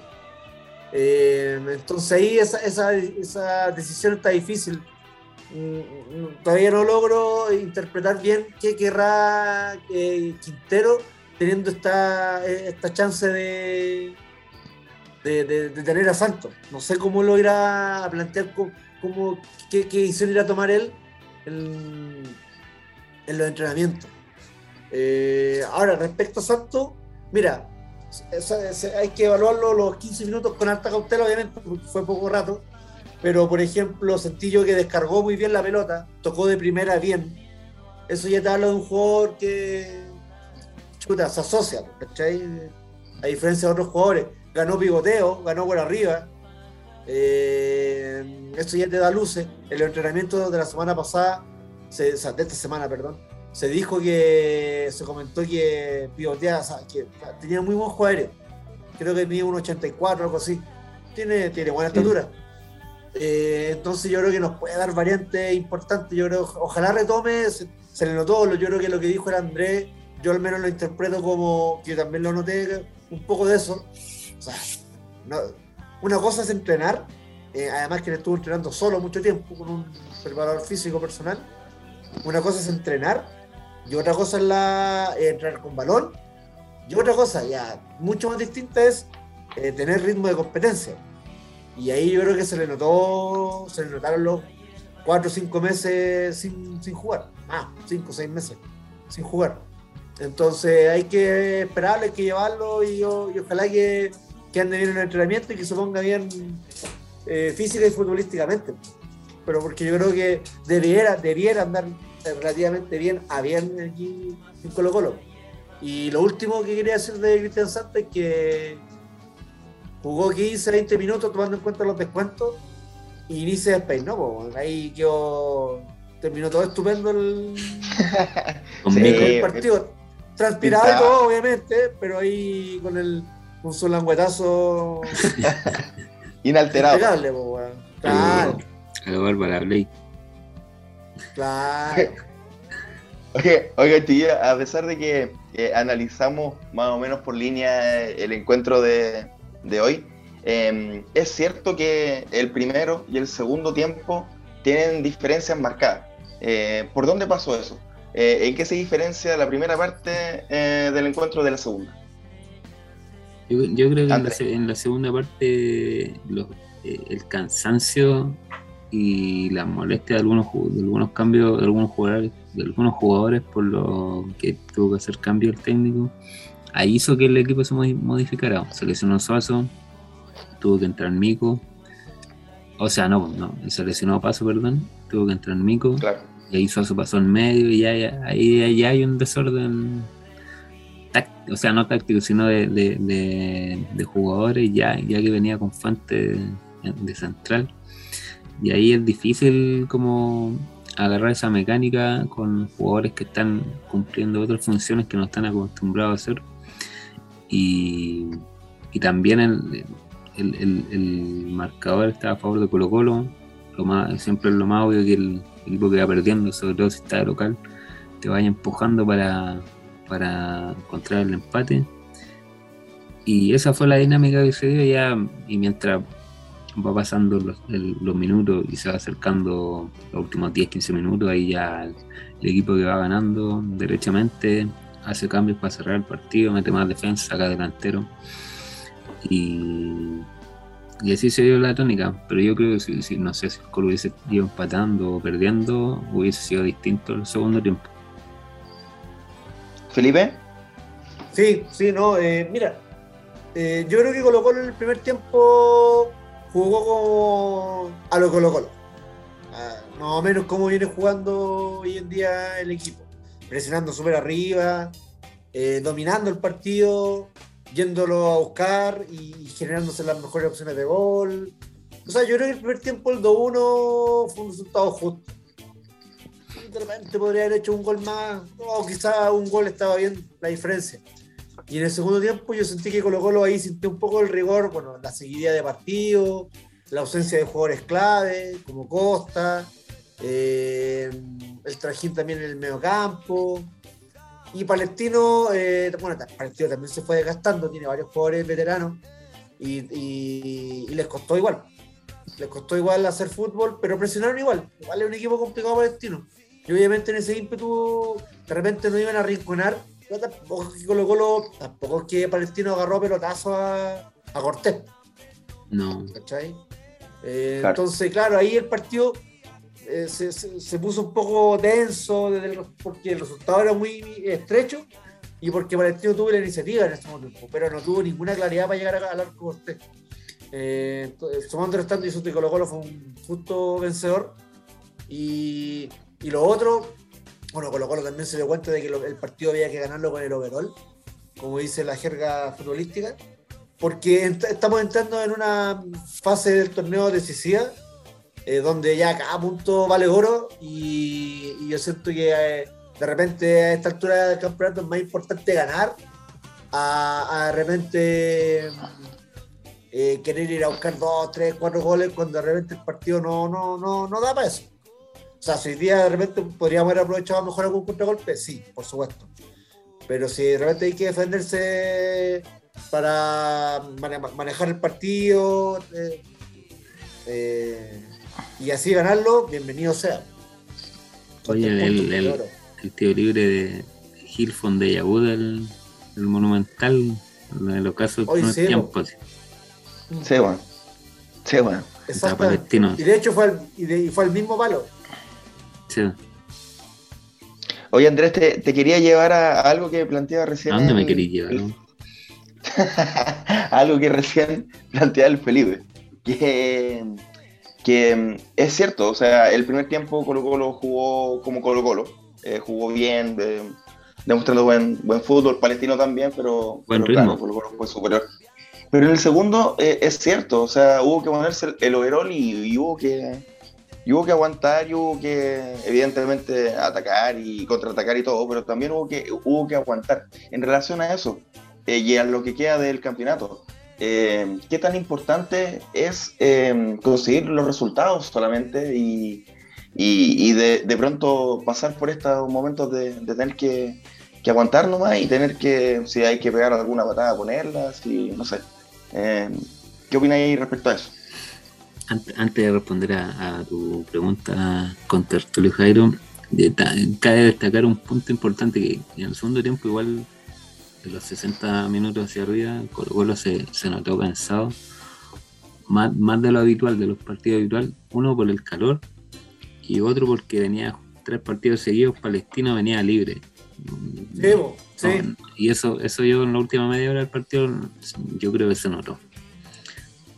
Eh, entonces ahí esa, esa, esa decisión está difícil. Mm, mm, Todavía no logro interpretar bien qué querrá eh, Quintero teniendo esta, eh, esta chance de, de, tener a Santos. No sé cómo lo irá a plantear, cómo, qué, decisión irá a tomar él en, los entrenamientos. Eh, ahora, respecto a Santos, mira, hay que evaluarlo los 15 minutos con alta cautela, obviamente, porque fue poco rato. Pero, por ejemplo, sentí yo que descargó muy bien la pelota, tocó de primera bien. Eso ya te habla de un jugador que, chuta, se asocia, ¿cachai? A diferencia de otros jugadores. Ganó pivoteo, ganó por arriba. Eh, eso ya te da luces. En los entrenamientos de la semana pasada, se- o sea, de esta semana, perdón, se dijo que se comentó que pivotea, o sea, que tenía muy buen juego aéreo. Creo que mide un 84 algo así. Tiene, tiene buena Sí. estatura. Eh, entonces yo creo que nos puede dar variantes importantes. Yo creo, ojalá retome, se, se le notó, lo- yo creo que lo que dijo el Andrés, yo al menos lo interpreto como, que también lo noté, un poco de eso. No- una cosa es entrenar, eh, además que él estuvo entrenando solo mucho tiempo con un preparador físico personal. Una cosa es entrenar y otra cosa es la, eh, entrenar con balón. Y otra cosa, ya mucho más distinta, es eh, tener ritmo de competencia. Y ahí yo creo que se le notó, se le notaron los cuatro o cinco meses sin, sin jugar. Ah, cinco o seis meses sin jugar. Entonces hay que esperarlo, hay que llevarlo y, y ojalá que, que, ande bien en el entrenamiento y que se ponga bien eh, física y futbolísticamente. Pero porque yo creo que debiera, debiera andar relativamente bien a bien aquí en Colo Colo. Y lo último que quería decir de Cristian Santos es que jugó 15, 20 minutos tomando en cuenta los descuentos y ni se despeinó. Ahí quedó, terminó todo estupendo el, el partido. Transpirado y todo, obviamente, pero ahí con el con su languetazo inalterado. Claro. Bárbara Blake. Claro. Oye, a pesar de que analizamos más o menos por línea el encuentro de, de hoy, eh, es cierto que el primero y el segundo tiempo tienen diferencias marcadas. Eh, ¿Por dónde pasó eso? Eh, ¿En qué se diferencia la primera parte eh, del encuentro de la segunda? Yo, yo creo que en la, en la, segunda parte los, eh, el cansancio y la molestia de algunos, de algunos cambios de algunos jugadores, de algunos jugadores por lo que tuvo que hacer cambio el técnico, ahí hizo que el equipo se modificara. Se lesionó Suazo, tuvo que entrar Mico, o sea, no, no, se lesionó Paso, perdón, tuvo que entrar Mico. Claro y ahí Suazo pasó en medio y ahí ya hay un desorden, o sea, no táctico, sino de, de, de, jugadores, ya, ya que venía con Fuente de, central. Y ahí es difícil como agarrar esa mecánica con jugadores que están cumpliendo otras funciones que no están acostumbrados a hacer. Y, y también el, el, el, el, marcador está a favor de Colo Colo. Lo más, siempre es lo más obvio que el, equipo que va perdiendo, sobre todo si está de local, te vaya empujando para, para encontrar el empate. Y esa fue la dinámica que se dio ya, y mientras va pasando los, minutos y se va acercando los últimos 10-15 minutos, ahí ya el, el, equipo que va ganando derechamente hace cambios para cerrar el partido, mete más defensa, saca delantero. Y y así se dio la tónica, pero yo creo que si, si no sé si el Colo hubiese ido empatando o perdiendo, hubiese sido distinto el segundo tiempo. ¿Felipe? Sí, sí, no, eh, mira, eh, yo creo que Colo Colo en el primer tiempo jugó como a lo Colo Colo. Más o menos como viene jugando hoy en día el equipo. Presionando súper arriba, eh, dominando el partido, yéndolo a buscar y generándose las mejores opciones de gol. O sea, yo creo que el primer tiempo, el 2-1, fue un resultado justo. De repente podría haber hecho un gol más, o quizá un gol estaba bien la diferencia. Y en el segundo tiempo yo sentí que Colo Colo ahí sintió un poco el rigor, bueno, la seguidilla de partido, la ausencia de jugadores clave, como Costa, eh, el trajín también en el medio campo. Y Palestino, eh, bueno, Palestino también se fue desgastando, tiene varios jugadores veteranos y, y, y, les costó igual. Les costó igual hacer fútbol, pero presionaron igual. Igual es un equipo complicado Palestino. Y obviamente en ese ímpetu de repente no iban a rinconar. Pero tampoco es que Colo Colo, tampoco es que Palestino agarró pelotazo a, a Cortés. No. ¿Cachai? Eh, claro. Entonces, claro, ahí el partido eh, se, se, se, puso un poco tenso desde el, porque el resultado era muy estrecho y porque Palestino tuvo la iniciativa en este momento, pero no tuvo ninguna claridad para llegar al arco Cortés. Eh, sumando restante, y Colo Colo fue un justo vencedor. Y, y, lo otro, bueno, Colo Colo también se dio cuenta de que lo, el partido había que ganarlo con el overall, como dice la jerga futbolística, porque ent estamos entrando en una fase del torneo decisiva eh, donde ya cada punto vale oro y, yo siento que eh, de repente a esta altura del campeonato es más importante ganar a, de repente eh, querer ir a buscar dos, tres, cuatro goles cuando de repente el partido no, no, no, no da para eso. O sea, si hoy día de repente podríamos haber aprovechado mejor algún contragolpe, sí, por supuesto. Pero si de repente hay que defenderse para manejar el partido, y así ganarlo, bienvenido sea. Oye, el, el, el, el, tío libre de Gilfon de Yabud, el, el, monumental, en el ocaso de Hoy los sí, tiempos. Sí, bueno. Sí, bueno. Exactamente. Y de hecho fue el, y, fue el mismo palo. Sí. Oye, Andrés, te, quería llevar a, algo que planteaba recién. ¿A dónde me querías llevar? algo que recién planteaba el Felipe. Que, que mm, es cierto, o sea, el primer tiempo Colo Colo jugó como Colo Colo. Eh, jugó bien, eh, demostrando buen, buen fútbol, palestino también, pero, buen ritmo. Colo Colo fue superior. Pero en el segundo eh, es cierto, o sea, hubo que ponerse el overall y hubo que y hubo que aguantar y hubo que, evidentemente, atacar y contraatacar y todo, pero también hubo que, hubo que aguantar. En relación a eso, eh, y a lo que queda del campeonato, eh, ¿qué tan importante es eh, conseguir los resultados solamente y, de, de, pronto pasar por estos momentos de, tener que, que, aguantar nomás y tener que, si hay que pegar alguna patada, ponerla, si, no sé. ¿Qué opináis respecto a eso? antes, de responder a, tu pregunta con Tertulio Jairo, cabe destacar un punto importante que en el segundo tiempo igual de los 60 minutos hacia arriba Colo Colo se, se notó cansado. Más, más de lo habitual de los partidos habituales uno por el calor y otro porque venía tres partidos seguidos Palestino venía libre. Sí, y eso eso yo en la última media hora del partido yo creo que se notó.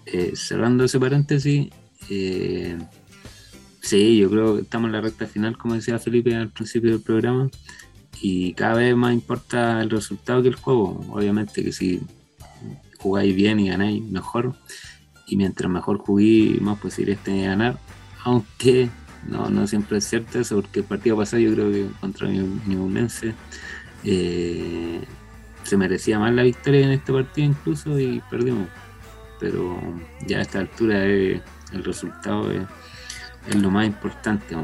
Eh, cerrando ese paréntesis, eh, sí, yo creo que estamos en la recta final, como decía Felipe al principio del programa, y cada vez más importa el resultado que el juego. Obviamente que si jugáis bien y ganáis, mejor. Y mientras mejor jugué, más posibilidades tenéis de ganar. Aunque no, no siempre es cierto eso, porque el partido pasado yo creo que contra mi eh, se merecía más la victoria en este partido incluso y perdimos pero ya a esta altura el resultado es, lo más importante.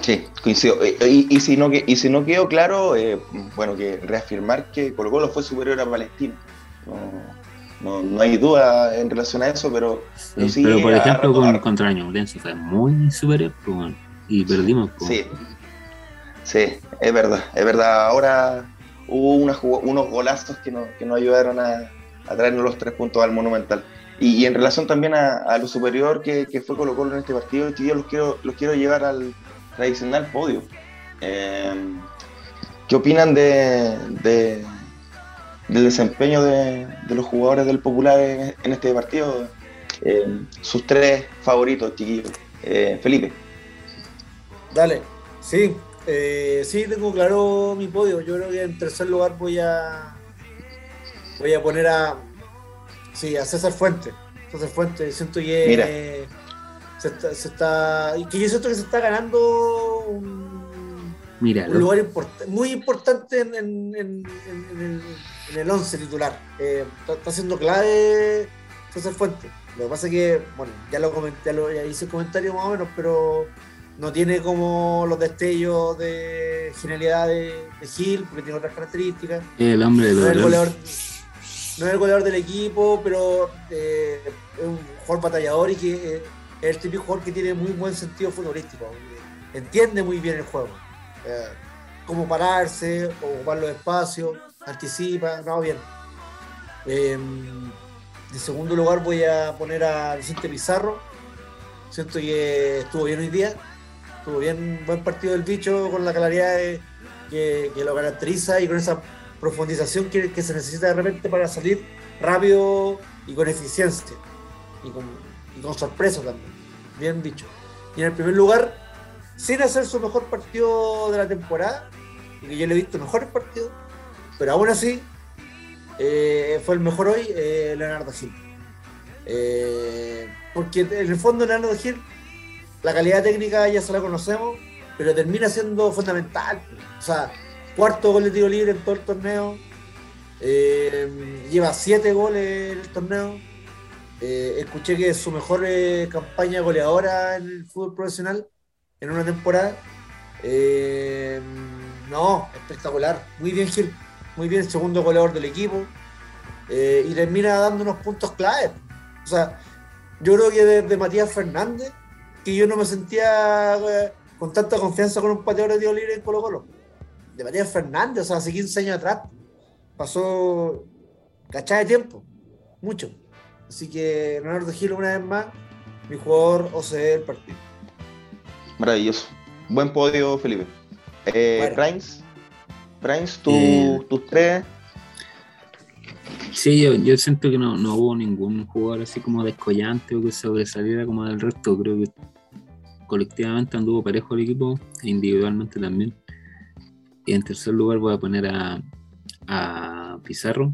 Sí, coincido. Y, si no, y si no quedó claro, eh, bueno, que reafirmar que Colo Colo fue superior a Palestina. No, no, hay duda en relación a eso, pero... pero por ejemplo, con, contra Ñublense fue muy superior pues, y perdimos. Pues. Sí, sí, es verdad, es verdad. Ahora hubo unos golazos que, que nos ayudaron a, a traernos los tres puntos al Monumental. Y, en relación también a, lo superior que, fue Colo Colo en este partido, día los quiero, los quiero llevar al tradicional podio. Eh, ¿Qué opinan de, del desempeño de, los jugadores del Popular en, este partido? Eh, sus tres favoritos, chiquillos. Eh, Felipe. Dale, sí, sí, tengo claro mi podio. Yo creo que en tercer lugar voy a voy a poner a, sí, a César Fuente. César Fuente, siento que se, está, se está, que yo siento que se está ganando un, lugar muy importante en, en, en, el 11 titular. Eh, está, siendo clave César Fuente. Lo que pasa es que, bueno, ya lo comenté, ya hice comentario más o menos, pero no tiene como los destellos de genialidad de, Gil, porque tiene otras características. El hombre de los no es el goleador del equipo, pero eh, es un jugador batallador y que eh, es el típico jugador que tiene muy buen sentido futbolístico. Entiende muy bien el juego. Eh, cómo pararse, ocupar los espacios, anticipa, no, bien. en segundo lugar voy a poner a Vicente Pizarro. Siento que estuvo bien hoy día. Estuvo bien, buen partido del bicho con la claridad que, que lo caracteriza y con esa profundización que, se necesita de repente para salir rápido y con eficiencia. Y con, sorpresa también. Bien dicho. Y en el primer lugar, sin hacer su mejor partido de la temporada, porque yo le he visto mejores partidos, pero aún así eh, fue el mejor hoy eh, Leonardo Gil. Eh, porque en el fondo Leonardo Gil, la calidad técnica ya se la conocemos, pero termina siendo fundamental. O sea, cuarto gol de tiro libre en todo el torneo. Eh, lleva siete goles en el torneo. Eh, escuché que su mejor eh, campaña goleadora en el fútbol profesional en una temporada. no, espectacular. Muy bien, Gil. Muy bien, segundo goleador del equipo. y termina dando unos puntos clave. O sea, yo creo que desde Matías Fernández, que yo no me sentía con tanta confianza con un pateador de tiro libre en Colo Colo de Matías Fernández, o sea, hace 15 años atrás, pasó cachada de tiempo, mucho. Así que Leonardo Gil, una vez más, mi jugador OCE del partido. Maravilloso. Buen podio, Felipe. Eh, Bueno. Eh. tus tres. Sí, yo, yo siento que no, no hubo ningún jugador así como descollante o que sobresaliera como del resto. Creo que colectivamente anduvo parejo el equipo e individualmente también. Y en tercer lugar voy a poner a, a Pizarro.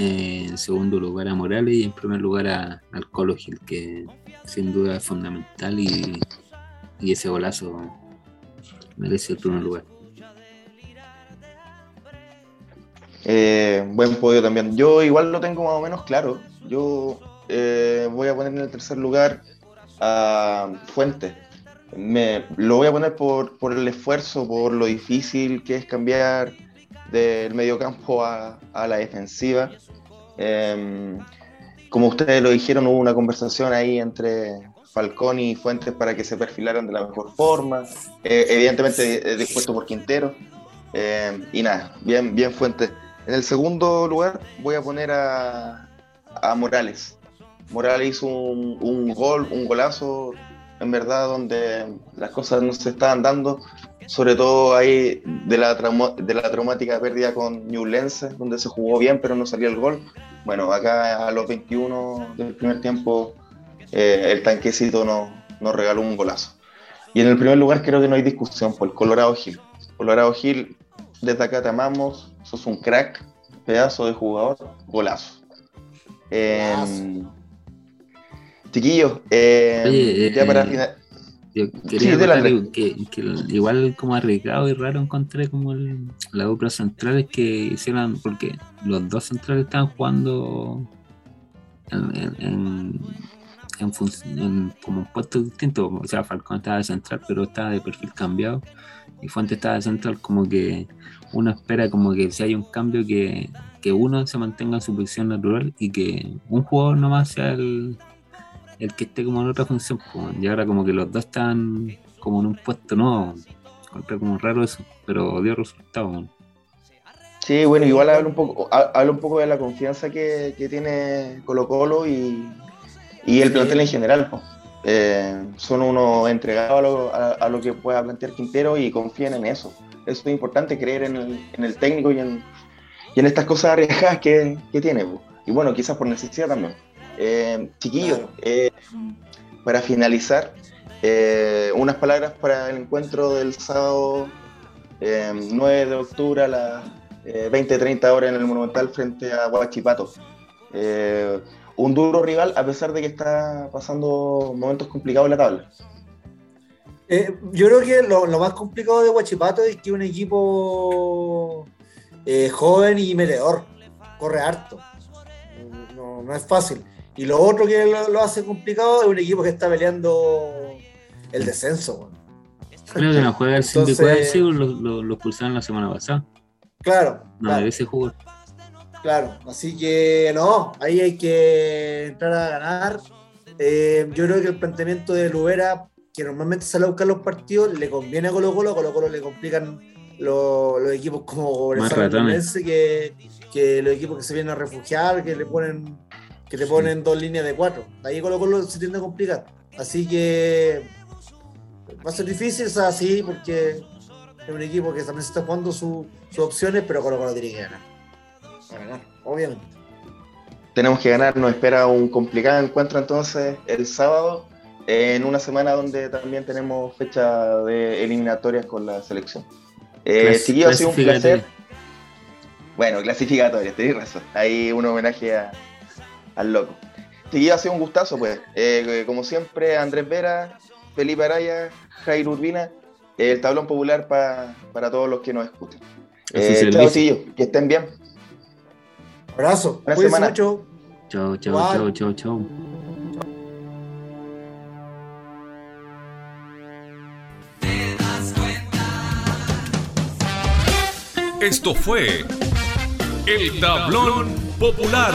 En segundo lugar a Morales y en primer lugar a, al Gil, que sin duda es fundamental y, y ese golazo merece el primer lugar. Eh, buen podio también. Yo igual lo tengo más o menos claro. Yo eh, voy a poner en el tercer lugar a Fuentes. Me, lo voy a poner por, por el esfuerzo, por lo difícil que es cambiar del mediocampo a, a la defensiva. Eh, como ustedes lo dijeron, hubo una conversación ahí entre Falcón y Fuentes para que se perfilaran de la mejor forma. Eh, evidentemente eh, dispuesto por Quintero. Eh, y nada, bien, bien Fuentes. En el segundo lugar voy a poner a, a Morales. Morales hizo un, un gol, un golazo, en verdad, donde las cosas no se estaban dando, sobre todo ahí de la, trauma- de la traumática pérdida con Newlense, donde se jugó bien pero no salió el gol. Bueno, acá a los 21 del primer tiempo eh, el tanquecito nos, nos regaló un golazo. Y en el primer lugar creo que no hay discusión por el Colorado Gil. Colorado Gil, desde acá te amamos, sos un crack, pedazo de jugador, golazo. Eh, chiquillos, eh, Oye, ya eh, para final. Yo Sí, quería Andrés. que, que igual como arriesgado y raro encontré como el- la dupla centrales que hicieron, porque los dos centrales estaban jugando en, en, en, en en como puestos distintos. O sea, Falcón estaba de central, pero estaba de perfil cambiado. Y Fuente estaba de central, como que uno espera como que si hay un cambio que, que uno se mantenga en su posición natural y que un jugador nomás sea el, el que esté como en otra función. po. Y ahora como que los dos están como en un puesto nuevo. Encontré como raro eso, pero dio resultado. man. Sí, bueno, igual habla un poco, ha- habla un poco de la confianza que, que tiene Colo Colo y, y el plantel en general. po. Eh, son unos entregados a lo, a- a lo que pueda plantear Quintero y confían en eso. Eso es importante, creer en el, en el técnico y en, y en estas cosas arriesgadas que, que tiene. Y bueno, quizás por necesidad también. Eh, chiquillos, Claro. eh, para finalizar, eh, unas palabras para el encuentro del sábado eh, 9 de octubre a las eh, 20-30 horas en el Monumental frente a Guachipato. Eh, un duro rival a pesar de que está pasando momentos complicados en la tabla. Eh, yo creo que lo, lo más complicado de Huachipato es que es un equipo eh, joven y meteor, corre harto. No, no es fácil. Y lo otro que lo, lo hace complicado es un equipo que está peleando el descenso. Creo que no juega el Entonces- sí, lo, lo, lo expulsaron la semana pasada. Claro, No, claro, debe ser jugador. claro. Así que no, ahí hay que entrar a ganar. Eh, yo creo que el planteamiento de Lubera, que normalmente sale a buscar los partidos, le conviene a Colo Colo, a Colo Colo le complican lo- los equipos como Cobresal, que, que los equipos que se vienen a refugiar, que le ponen que te ponen dos líneas de cuatro. Ahí Colo Colo se tiende a complicar. Así que va a ser difícil, es así, porque es un equipo que también se está jugando su- sus opciones, pero Colo Colo tiene que ganar. A ganar, obviamente. Tenemos que ganar, nos espera un complicado encuentro entonces el sábado, en una semana donde también tenemos fecha de eliminatorias con la selección. Eh, chiquillos, ha sido un placer. Bueno, clasificatoria, tenés razón. Ahí un homenaje a- al loco. Chiquillos, ha sido un gustazo, pues. Eh, como siempre, Andrés Vera, Felipe Araya, Jair Urbina, el tablón popular pa- para todos los que nos escuchan. Así Eh, chao, chiquillos, que estén bien. Abrazo, Buena semana. mucho. Chao, chao, chao, chao, chao. Esto fue El Tablón Popular.